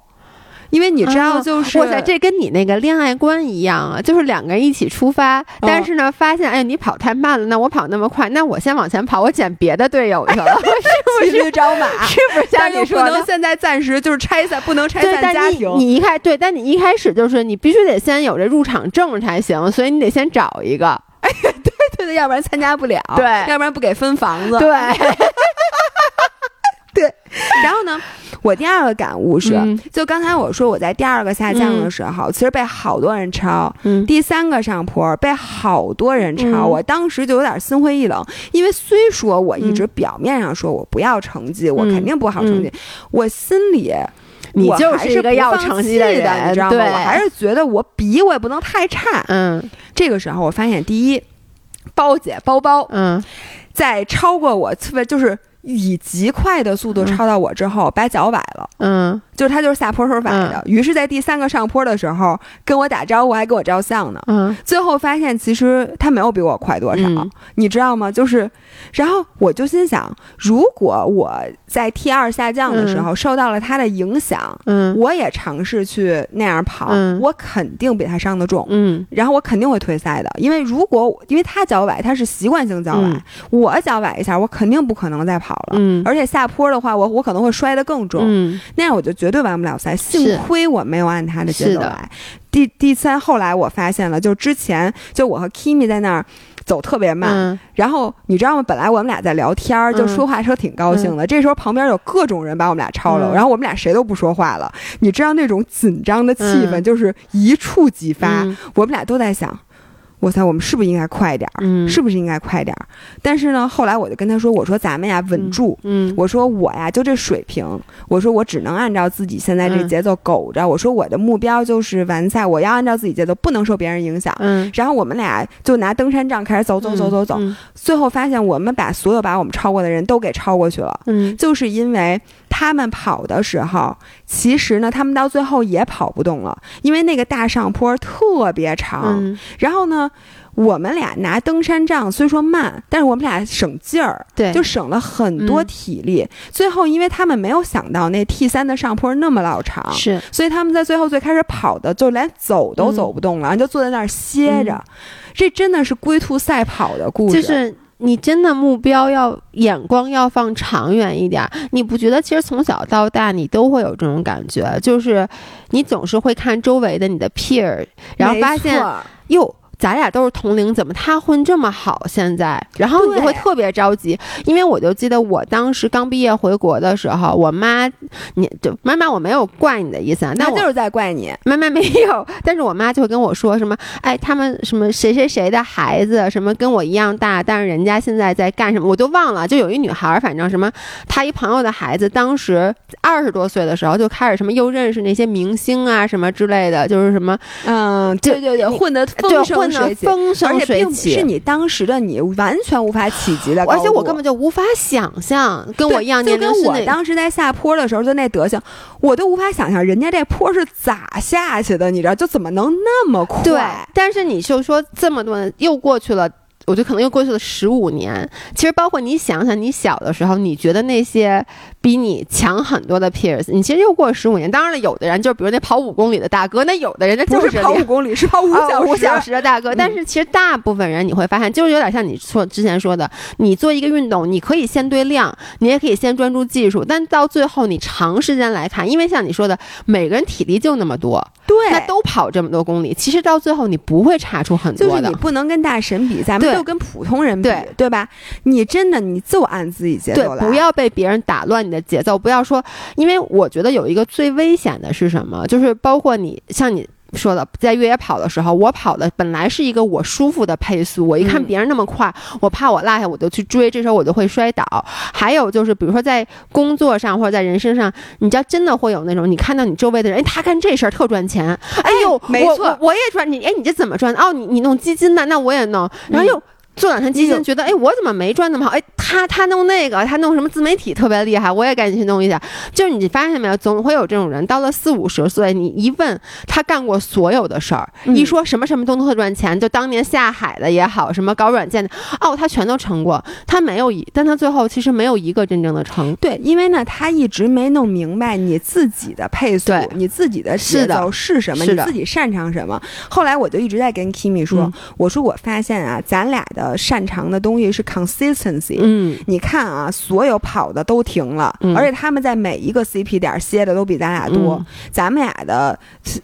因为你知道，就是哇塞，这跟你那个恋爱观一样啊，就是两个人一起出发，但是呢，发现哎，你跑太慢了，那我跑那么快，那我先往前跑，我捡别的队友去了，[laughs] 是不是找马？[laughs] 是不是像你说的？现在暂时就是拆散，不能拆散家庭。你一开对，但你一开始就是你必须得先有这入场证才行，所以你得先找一个。哎呀，对对对，要不然参加不了，对，要不然不给分房子，对，[laughs] 对。[laughs] 然后呢，我第二个感悟是，就刚才我说我在第二个下降的时候，其实被好多人超，第三个上坡被好多人超，我当时就有点心灰意冷，因为虽说我一直表面上说我不要成绩，我肯定不好成绩，我心里。你就是一个要成绩的人，你知道吗？我还是觉得我比我也不能太差。嗯，这个时候我发现，第一，包姐包包，嗯，在超过我特别就是以极快的速度超到我之后，把脚崴了。嗯。就是他就是下坡时候崴的，于是，在第三个上坡的时候跟我打招呼，还给我照相呢。嗯，最后发现其实他没有比我快多少，你知道吗？就是，然后我就心想，如果我在 T 二下降的时候受到了他的影响，嗯，我也尝试去那样跑，我肯定比他伤的重，嗯，然后我肯定会退赛的，因为如果因为他脚崴，他是习惯性脚崴，我脚崴一下，我肯定不可能再跑了，嗯，而且下坡的话，我我可能会摔得更重，嗯，那样我就觉。绝对完不了赛，幸亏我没有按他的节奏来。第第三，后来我发现了，就之前就我和 Kimi 在那儿走特别慢，然后你知道吗？本来我们俩在聊天儿，就说话说挺高兴的。这时候旁边有各种人把我们俩超了，然后我们俩谁都不说话了。你知道那种紧张的气氛就是一触即发，我们俩都在想。我操，我们是不是应该快点儿？嗯，是不是应该快点儿？但是呢，后来我就跟他说：“我说咱们呀，稳住。嗯，我说我呀，就这水平。我说我只能按照自己现在这节奏苟着。我说我的目标就是完赛，我要按照自己节奏，不能受别人影响。嗯，然后我们俩就拿登山杖开始走走走走走，最后发现我们把所有把我们超过的人都给超过去了。嗯，就是因为他们跑的时候，其实呢，他们到最后也跑不动了，因为那个大上坡特别长。然后呢，我们俩拿登山杖虽说慢，但是我们俩省劲儿，对，就省了很多体力。最后，因为他们没有想到那 T 三的上坡那么老长，是，所以他们在最后最开始跑的就连走都走不动了，就坐在那儿歇着。这真的是龟兔赛跑的故事，就是你真的目标要眼光要放长远一点。你不觉得其实从小到大你都会有这种感觉，就是你总是会看周围的你的 peer，然后发现哟。咱俩都是同龄，怎么他混这么好？现在，然后你就会特别着急，因为我就记得我当时刚毕业回国的时候，我妈，你就妈妈，我没有怪你的意思，啊，那就是在怪你。妈妈没有，但是我妈就会跟我说什么，哎，他们什么谁谁谁的孩子，什么跟我一样大，但是人家现在在干什么，我都忘了。就有一女孩，反正什么，她一朋友的孩子，当时二十多岁的时候就开始什么又认识那些明星啊什么之类的，就是什么，嗯，对对对，混的风生。风生水起，是你当时的你完全无法企及的，而且我根本就无法想象跟我一样年龄。就跟我当时在下坡的时候就那德行，我都无法想象人家这坡是咋下去的，你知道？就怎么能那么快？对，但是你就说这么多又过去了。我觉得可能又过去了十五年。其实，包括你想想，你小的时候，你觉得那些比你强很多的 peers，你其实又过十五年。当然了，有的人就比如那跑五公里的大哥，那有的人家就是跑五公里，是跑五小五小时的大哥。但是，其实大部分人你会发现，就是有点像你说之前说的，你做一个运动，你可以先堆量，你也可以先专注技术，但到最后你长时间来看，因为像你说的，每个人体力就那么多，对，那都跑这么多公里，其实到最后你不会差出很多的。就是你不能跟大神比，咱们。就跟普通人比，对吧？你真的你就按自己节奏来，不要被别人打乱你的节奏。不要说，因为我觉得有一个最危险的是什么？就是包括你，像你。说的在越野跑的时候，我跑的本来是一个我舒服的配速，我一看别人那么快，我怕我落下，我就去追，这时候我就会摔倒。还有就是，比如说在工作上或者在人身上，你知道真的会有那种，你看到你周围的人，哎，他干这事儿特赚钱，哎呦，没错，我也赚，你哎，你这怎么赚？哦，你你弄基金呢，那我也弄，然后又。做两天基金，觉得哎，我怎么没赚那么好？哎，他他弄那个，他弄什么自媒体特别厉害，我也赶紧去弄一下。就是你发现没有，总会有这种人，到了四五十岁，你一问他干过所有的事儿，一说什么什么都特赚钱，就当年下海的也好，什么搞软件的，哦，他全都成过。他没有一，但他最后其实没有一个真正的成。对，因为呢，他一直没弄明白你自己的配速，你自己的节奏是什么，你自己擅长什么。后来我就一直在跟 Kimi 说，我说我发现啊，咱俩的。擅长的东西是 consistency。嗯，你看啊，所有跑的都停了，而且他们在每一个 CP 点歇的都比咱俩多。咱们俩的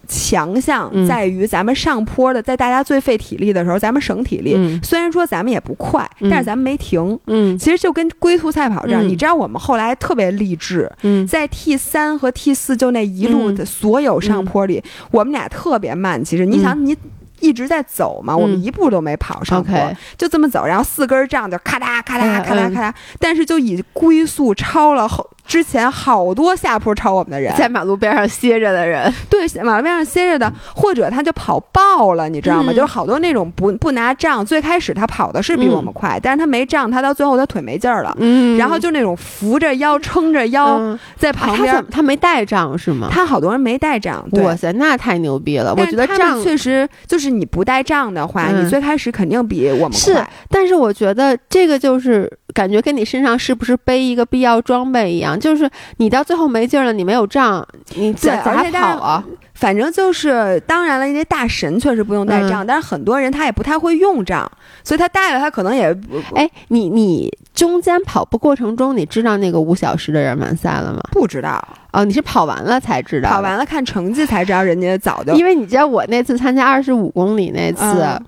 强项在于，咱们上坡的，在大家最费体力的时候，咱们省体力。虽然说咱们也不快，但是咱们没停。嗯，其实就跟龟兔赛跑这样。你知道我们后来特别励志。嗯，在 T 三和 T 四就那一路的所有上坡里，我们俩特别慢。其实你想你。一直在走嘛，我们一步都没跑上坡，就这么走，然后四根杖就咔嗒咔嗒咔嗒咔嗒，但是就以龟速超了后。之前好多下坡超我们的人，在马路边上歇着的人，对，马路边上歇着的，或者他就跑爆了，你知道吗？就是好多那种不不拿杖，最开始他跑的是比我们快，但是他没杖，他到最后他腿没劲儿了，嗯，然后就那种扶着腰撑着腰在旁边，他没带杖是吗？他好多人没带杖，哇塞，那太牛逼了！我觉得杖确实就是你不带杖的话，你最开始肯定比我们快，是，但是我觉得这个就是感觉跟你身上是不是背一个必要装备一样。就是你到最后没劲了，你没有杖，你咋咋跑啊？反正就是，当然了，因为大神确实不用带杖，但是很多人他也不太会用杖，所以他带了他可能也……哎，你你中间跑步过程中，你知道那个五小时的人完赛了吗？不知道哦，你是跑完了才知道，跑完了看成绩才知道人家早就……因为你知道我那次参加二十五公里那次，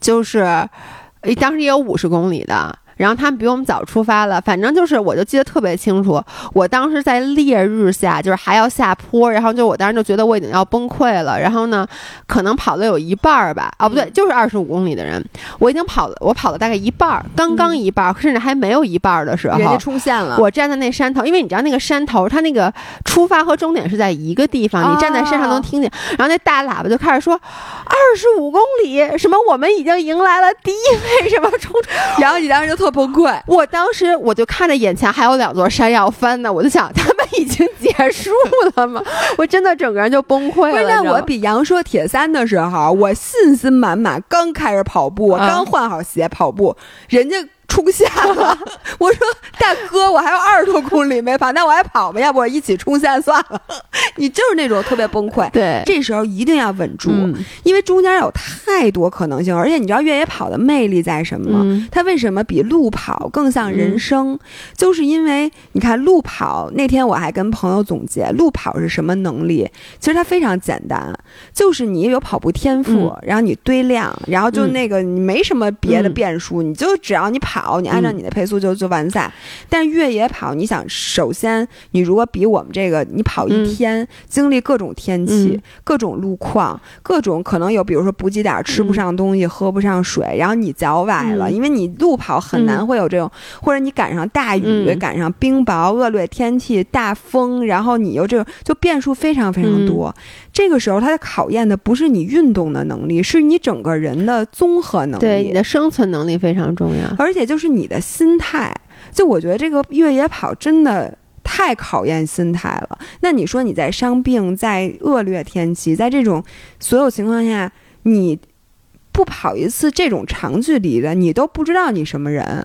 就是，当时也有五十公里的。然后他们比我们早出发了，反正就是，我就记得特别清楚。我当时在烈日下，就是还要下坡，然后就我当时就觉得我已经要崩溃了。然后呢，可能跑了有一半儿吧，啊不对，就是二十五公里的人，我已经跑了，我跑了大概一半儿，刚刚一半儿，甚至还没有一半儿的时候，人家出现了。我站在那山头，因为你知道那个山头，它那个出发和终点是在一个地方，你站在山上能听见。然后那大喇叭就开始说：“二十五公里，什么我们已经迎来了第一位什么冲。[laughs] ”然后你当时就特。特崩溃。我当时我就看着眼前还有两座山要翻呢，我就想他们已经结束了吗？[laughs] 我真的整个人就崩溃了。关键我比杨说铁三的时候，我信心满满，刚开始跑步，刚换好鞋跑步，人家。冲线了，[laughs] 我说大哥，我还有二十多公里没跑，那我还跑吗？要不我一起冲线算了。[laughs] 你就是那种特别崩溃，对，这时候一定要稳住，因为中间有太多可能性，而且你知道越野跑的魅力在什么吗？它为什么比路跑更像人生？就是因为你看路跑那天我还跟朋友总结，路跑是什么能力？其实它非常简单，就是你有跑步天赋，然后你堆量，然后就那个你没什么别的变数，你就只要你跑。跑，你按照你的配速就就完赛。但越野跑，你想，首先你如果比我们这个，你跑一天，经历各种天气、各种路况、各种可能有，比如说补给点吃不上东西、喝不上水，然后你脚崴了，因为你路跑很难会有这种，或者你赶上大雨、赶上冰雹、恶劣天气、大风，然后你又这种，就变数非常非常多。这个时候，它的考验的不是你运动的能力，是你整个人的综合能力。对，你的生存能力非常重要，而且就是你的心态。就我觉得这个越野跑真的太考验心态了。那你说你在伤病、在恶劣天气、在这种所有情况下，你不跑一次这种长距离的，你都不知道你什么人。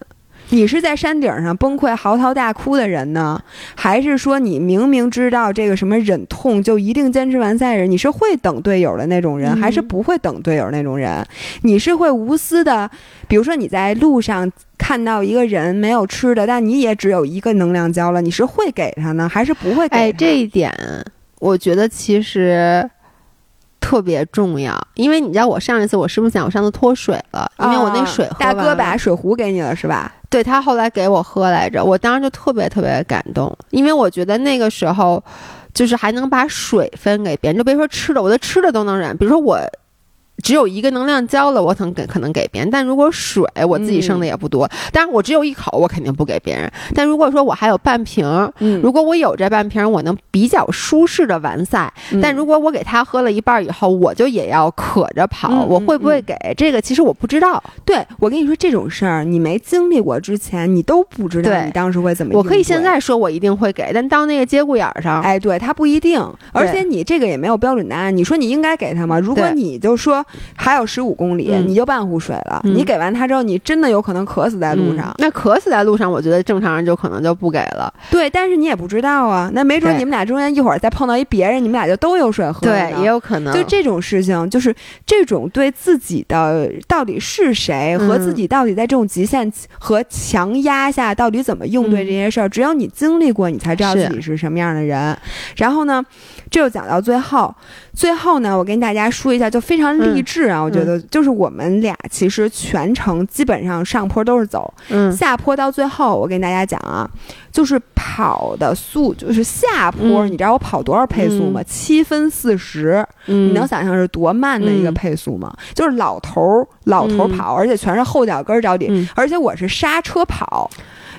你是在山顶上崩溃嚎啕大哭的人呢，还是说你明明知道这个什么忍痛就一定坚持完赛人？你是会等队友的那种人，还是不会等队友那种人？你是会无私的，比如说你在路上看到一个人没有吃的，但你也只有一个能量胶了，你是会给他呢，还是不会给？哎，这一点我觉得其实。特别重要，因为你知道我上一次我是不是讲我上次脱水了？因为我那水大哥把水壶给你了是吧？对他后来给我喝来着，我当时就特别特别感动，因为我觉得那个时候就是还能把水分给别人，就别说吃的，我的吃的都能忍。比如说我。只有一个能量胶了，我可能给可能给别人，但如果水我自己剩的也不多，但是我只有一口，我肯定不给别人。但如果说我还有半瓶，嗯，如果我有这半瓶，我能比较舒适的完赛。但如果我给他喝了一半以后，我就也要渴着跑，我会不会给这个？其实我不知道。对我跟你说这种事儿，你没经历过之前，你都不知道你当时会怎么。我可以现在说我一定会给，但到那个节骨眼儿上，哎，对他不一定，而且你这个也没有标准答案。你说你应该给他吗？如果你就说。还有十五公里，你就半壶水了。你给完他之后，你真的有可能渴死在路上。那渴死在路上，我觉得正常人就可能就不给了。对，但是你也不知道啊。那没准你们俩中间一会儿再碰到一别人，你们俩就都有水喝。对，也有可能。就这种事情，就是这种对自己的到底是谁和自己到底在这种极限和强压下到底怎么应对这些事儿，只有你经历过，你才知道自己是什么样的人。然后呢，这就讲到最后。最后呢，我跟大家说一下，就非常励志啊！我觉得就是我们俩其实全程基本上上坡都是走，下坡到最后，我跟大家讲啊，就是跑的速，就是下坡，你知道我跑多少配速吗？七分四十，你能想象是多慢的一个配速吗？就是老头儿老头儿跑，而且全是后脚跟着地，而且我是刹车跑。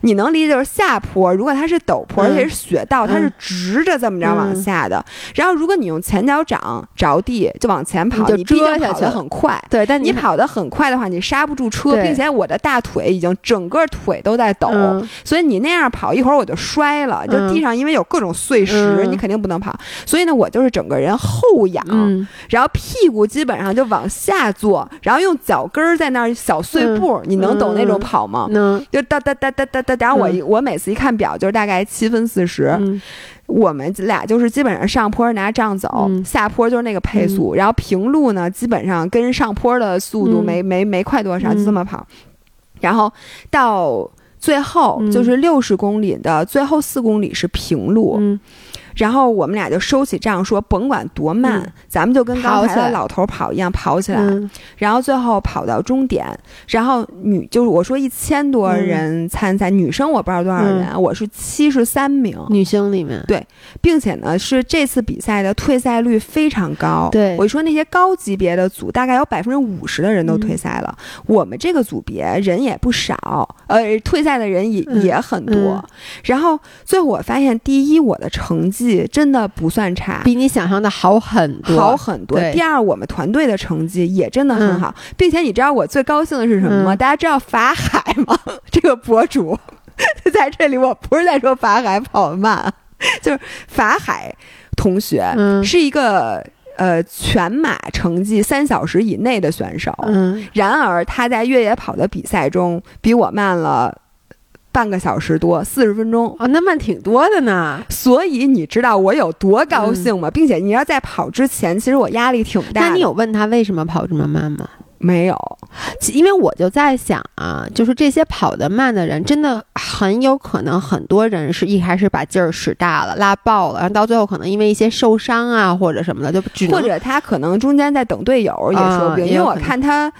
你能理解就是下坡，如果它是陡坡，而且是雪道，它是直着这么着往下的。然后如果你用前脚掌着地就往前跑，你必须跑得很快。对，但你跑得很快的话，你刹不住车，并且我的大腿已经整个腿都在抖，所以你那样跑一会儿我就摔了。就地上因为有各种碎石，你肯定不能跑。所以呢，我就是整个人后仰，然后屁股基本上就往下坐，然后用脚跟儿在那儿小碎步。你能懂那种跑吗？能，就哒哒哒哒哒。然后我我每次一看表，就是大概七分四十。我们俩就是基本上上坡拿杖走，下坡就是那个配速。然后平路呢，基本上跟上坡的速度没没没快多少，就这么跑。然后到最后就是六十公里的最后四公里是平路。然后我们俩就收起账，说甭管多慢，咱们就跟刚才的老头跑一样跑起来。然后最后跑到终点，然后女就是我说一千多人参赛，女生我不知道多少人，我是七十三名。女生里面。对，并且呢是这次比赛的退赛率非常高。对，我说那些高级别的组大概有百分之五十的人都退赛了，我们这个组别人也不少，呃，退赛的人也也很多。然后最后我发现，第一我的成绩。绩真的不算差，比你想象的好很多，好很多。第二，我们团队的成绩也真的很好，并且你知道我最高兴的是什么吗？大家知道法海吗？[laughs] 这个博主 [laughs] 在这里，我不是在说法海跑得慢，[laughs] 就是法海同学是一个。呃，全马成绩三小时以内的选手，嗯，然而他在越野跑的比赛中比我慢了半个小时多，四十分钟哦，那慢挺多的呢。所以你知道我有多高兴吗？并且你要在跑之前，其实我压力挺大。那你有问他为什么跑这么慢吗？没有，因为我就在想啊，就是这些跑得慢的人，真的很有可能很多人是一开始把劲儿使大了，拉爆了，然后到最后可能因为一些受伤啊或者什么的，就只或者他可能中间在等队友也说不定。因为我看他，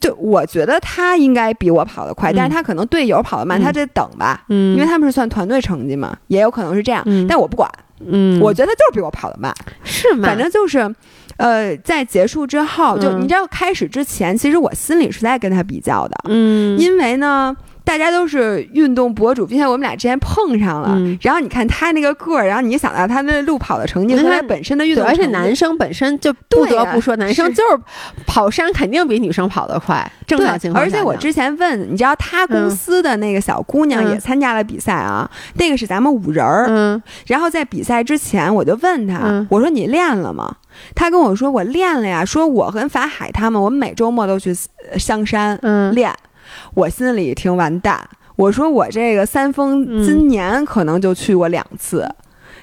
就我觉得他应该比我跑得快，但是他可能队友跑得慢，他得等吧，嗯，因为他们是算团队成绩嘛，也有可能是这样，但我不管，嗯，我觉得他就是比我跑得慢，是吗？反正就是。呃，在结束之后，就你知道，开始之前，其实我心里是在跟他比较的，嗯，因为呢，大家都是运动博主，并且我们俩之前碰上了，然后你看他那个个儿，然后你想到他那路跑的成绩和他本身的运动，而且男生本身就不得不说，男生就是跑山肯定比女生跑得快，正常情况下而且我之前问，你知道他公司的那个小姑娘也参加了比赛啊，那个是咱们五人儿，嗯，然后在比赛之前我就问他，我说你练了吗？他跟我说：“我练了呀，说我跟法海他们，我们每周末都去香山练。”我心里一听完蛋，我说：“我这个三峰今年可能就去过两次，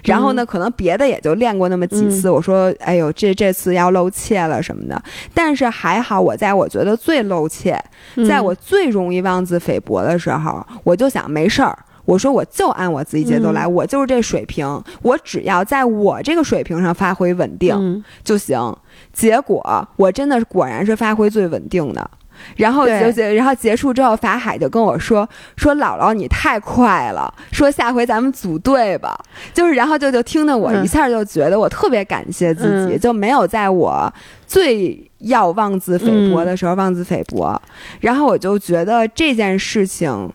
然后呢，可能别的也就练过那么几次。”我说：“哎呦，这这次要露怯了什么的。”但是还好，我在我觉得最露怯，在我最容易妄自菲薄的时候，我就想没事儿。我说我就按我自己节奏来，我就是这水平，我只要在我这个水平上发挥稳定就行。结果我真的果然是发挥最稳定的。然后结结，然后结束之后，法海就跟我说说姥姥你太快了，说下回咱们组队吧。就是然后就就听得我一下就觉得我特别感谢自己，就没有在我最要妄自菲薄的时候妄自菲薄。然后我就觉得这件事情。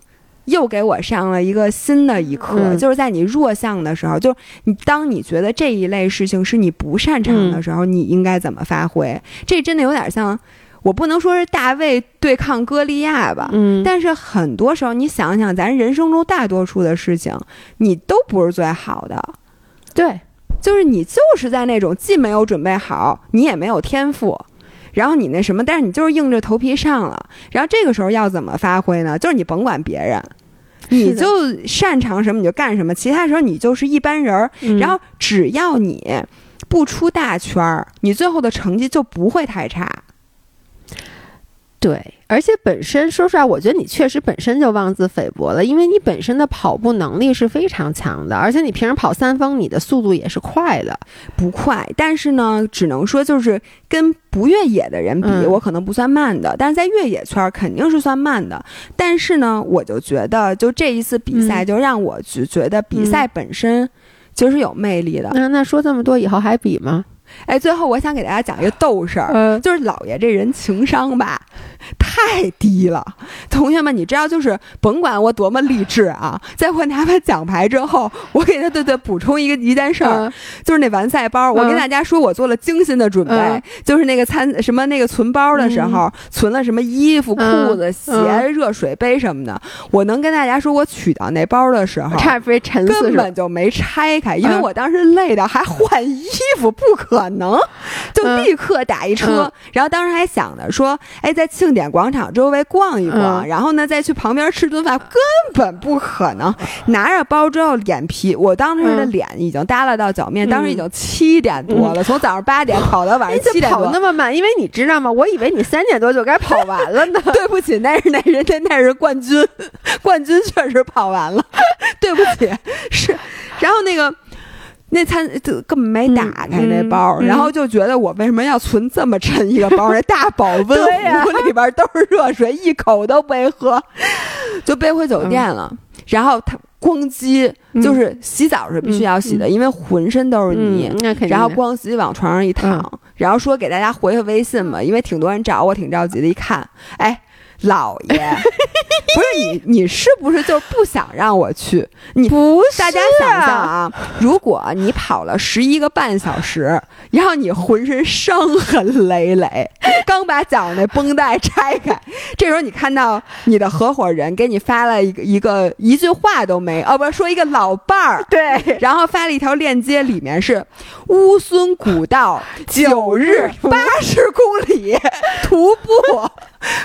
又给我上了一个新的一课，就是在你弱项的时候，就你当你觉得这一类事情是你不擅长的时候，你应该怎么发挥？这真的有点像，我不能说是大卫对抗歌利亚吧，嗯，但是很多时候你想想，咱人生中大多数的事情，你都不是最好的，对，就是你就是在那种既没有准备好，你也没有天赋。然后你那什么，但是你就是硬着头皮上了。然后这个时候要怎么发挥呢？就是你甭管别人，你就擅长什么你就干什么。其他时候你就是一般人儿。然后只要你不出大圈儿，你最后的成绩就不会太差。对，而且本身说实话，我觉得你确实本身就妄自菲薄了，因为你本身的跑步能力是非常强的，而且你平时跑三峰，你的速度也是快的，不快，但是呢，只能说就是跟不越野的人比，我可能不算慢的，但是在越野圈肯定是算慢的。但是呢，我就觉得，就这一次比赛，就让我就觉得比赛本身就是有魅力的。那那说这么多，以后还比吗？哎，最后我想给大家讲一个逗事儿，就是老爷这人情商吧太低了。同学们，你知道，就是甭管我多么励志啊，[laughs] 在我拿完奖牌之后，我给他对对补充一个一件事儿，就是那完赛包，我跟大家说我做了精心的准备，就是那个餐什么那个存包的时候存了什么衣服、裤子、鞋、热水杯什么的。我能跟大家说，我取到那包的时候，根本就没拆开，因为我当时累的还换衣服，不可。可能。就立刻打一车，然后当时还想着说，哎，在庆典广场周围逛一逛，然后呢再去旁边吃顿饭，根本不可能。拿着包之后，脸皮，我当时的脸已经耷拉到脚面，当时已经七点多了，从早上八点 [laughs] 跑到晚上七点多，跑那么慢，因为你知道吗？我以为你三点多就该跑完了呢。[laughs] 对不起，那是那人家那是冠军，冠军确实跑完了。[laughs] 对不起，是，然后那个。那餐就根本没打开那包，然后就觉得我为什么要存这么沉一个包？那大保温 [laughs] 壶里边都是热水，一口都没喝，[laughs] 就背回酒店了。然后他咣叽，就是洗澡是必须要洗的，因为浑身都是泥。然后咣叽往床上一躺，然后说给大家回个微信吧，因为挺多人找我，挺着急的。一看，哎。姥爷，[laughs] 不是你，你是不是就不想让我去？你不是，大家想象啊，如果你跑了十一个半小时，然后你浑身伤痕累累，[laughs] 刚把脚那绷带拆开，这时候你看到你的合伙人给你发了一个一个一句话都没，哦，不是说一个老伴儿，[laughs] 对，然后发了一条链接，里面是乌孙古道九日八十公里徒步，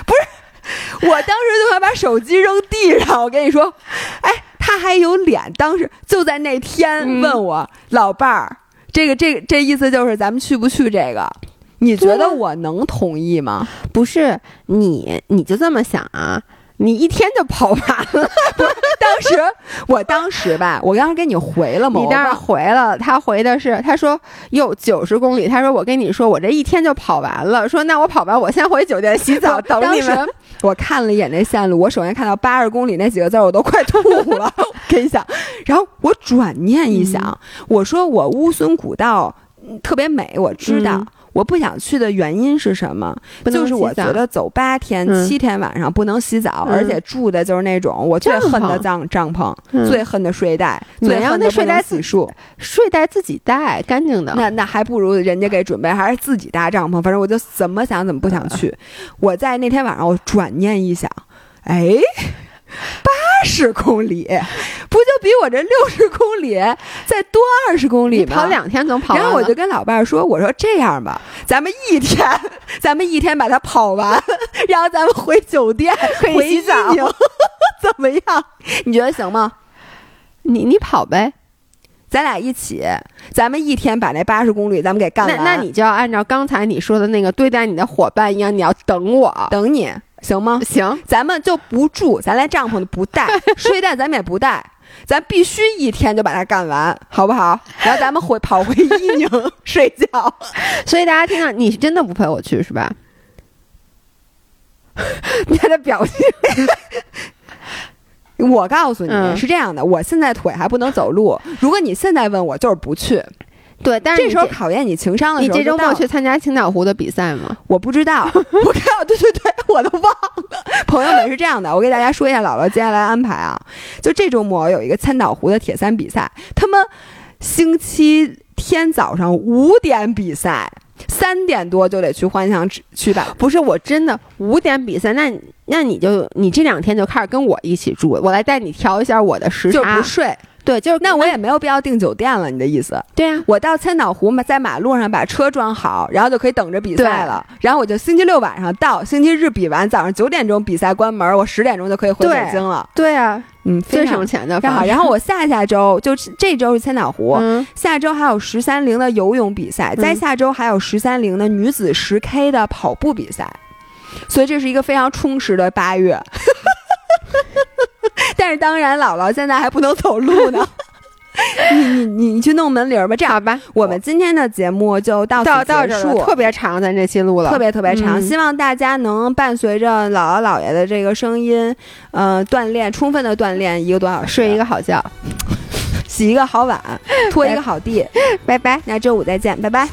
不是。[laughs] 我当时就想把手机扔地上。我跟你说，哎，他还有脸，当时就在那天问我老伴儿，这个这个这意思就是咱们去不去这个？你觉得我能同意吗？不是你，你就这么想啊？你一天就跑完了，[laughs] 当时我当时吧，我刚刚给你回了吗？你当时回了，他回的是，他说有九十公里，他说我跟你说，我这一天就跑完了，说那我跑完，我先回酒店洗澡 [laughs] 等你们。我看了一眼那线路，我首先看到八十公里那几个字，我都快吐了。[laughs] 跟你讲，然后我转念一想，我说我乌孙古道特别美，我知道。我不想去的原因是什么？就是我觉得走八天七天晚上不能洗澡，而且住的就是那种我最恨的帐帐篷，最恨的睡袋，最恨的睡袋洗漱，睡袋自己带干净的。那那还不如人家给准备，还是自己搭帐篷。反正我就怎么想怎么不想去。我在那天晚上，我转念一想，哎。八十公里，不就比我这六十公里再多二十公里吗？跑两天总跑。然后我就跟老伴儿说：“我说这样吧，咱们一天，[laughs] 咱们一天把它跑完，然后咱们回酒店回洗澡，[laughs] 怎么样？你觉得行吗？你你跑呗，咱俩一起，咱们一天把那八十公里咱们给干完。那那你就要按照刚才你说的那个对待你的伙伴一样，你要等我，等你。”行吗？行，咱们就不住，咱连帐篷都不带，[laughs] 睡袋咱们也不带，咱必须一天就把它干完，好不好？然后咱们回跑回伊宁 [laughs] 睡觉。所以大家听到你是真的不陪我去是吧？[laughs] 你看他表情。我告诉你是这样的，我现在腿还不能走路，如果你现在问我，就是不去。对，但是这时候考验你情商的时候，你这周末去参加青岛湖的比赛吗？我不知道，[laughs] 我看，对对对，我都忘了。朋友们是这样的，我给大家说一下姥姥接下来安排啊。就这周末有一个千岛湖的铁三比赛，他们星期天早上五点比赛，三点多就得去幻想去吧。不是，我真的五点比赛，那那你就你这两天就开始跟我一起住，我来带你调一下我的时差，就不睡。对，就是那我也没有必要订酒店了。你的意思？对呀，我到千岛湖嘛，在马路上把车装好，然后就可以等着比赛了。然后我就星期六晚上到，星期日比完，早上九点钟比赛关门，我十点钟就可以回北京了。对啊，嗯，最省钱的。好，然后我下下周就这周是千岛湖，下周还有十三陵的游泳比赛，在下周还有十三陵的女子十 K 的跑步比赛，所以这是一个非常充实的八月。[laughs] [laughs] 但是当然，姥姥现在还不能走路呢。[laughs] 你你你去弄门铃吧。这样吧，我们今天的节目就到到到这儿，特别长，咱这期录了特别特别长。希望大家能伴随着姥姥姥爷的这个声音，呃，锻炼，充分的锻炼一个多小时，睡一个好觉，[laughs] 洗一个好碗，拖一个好地。拜拜，那周五再见，拜拜。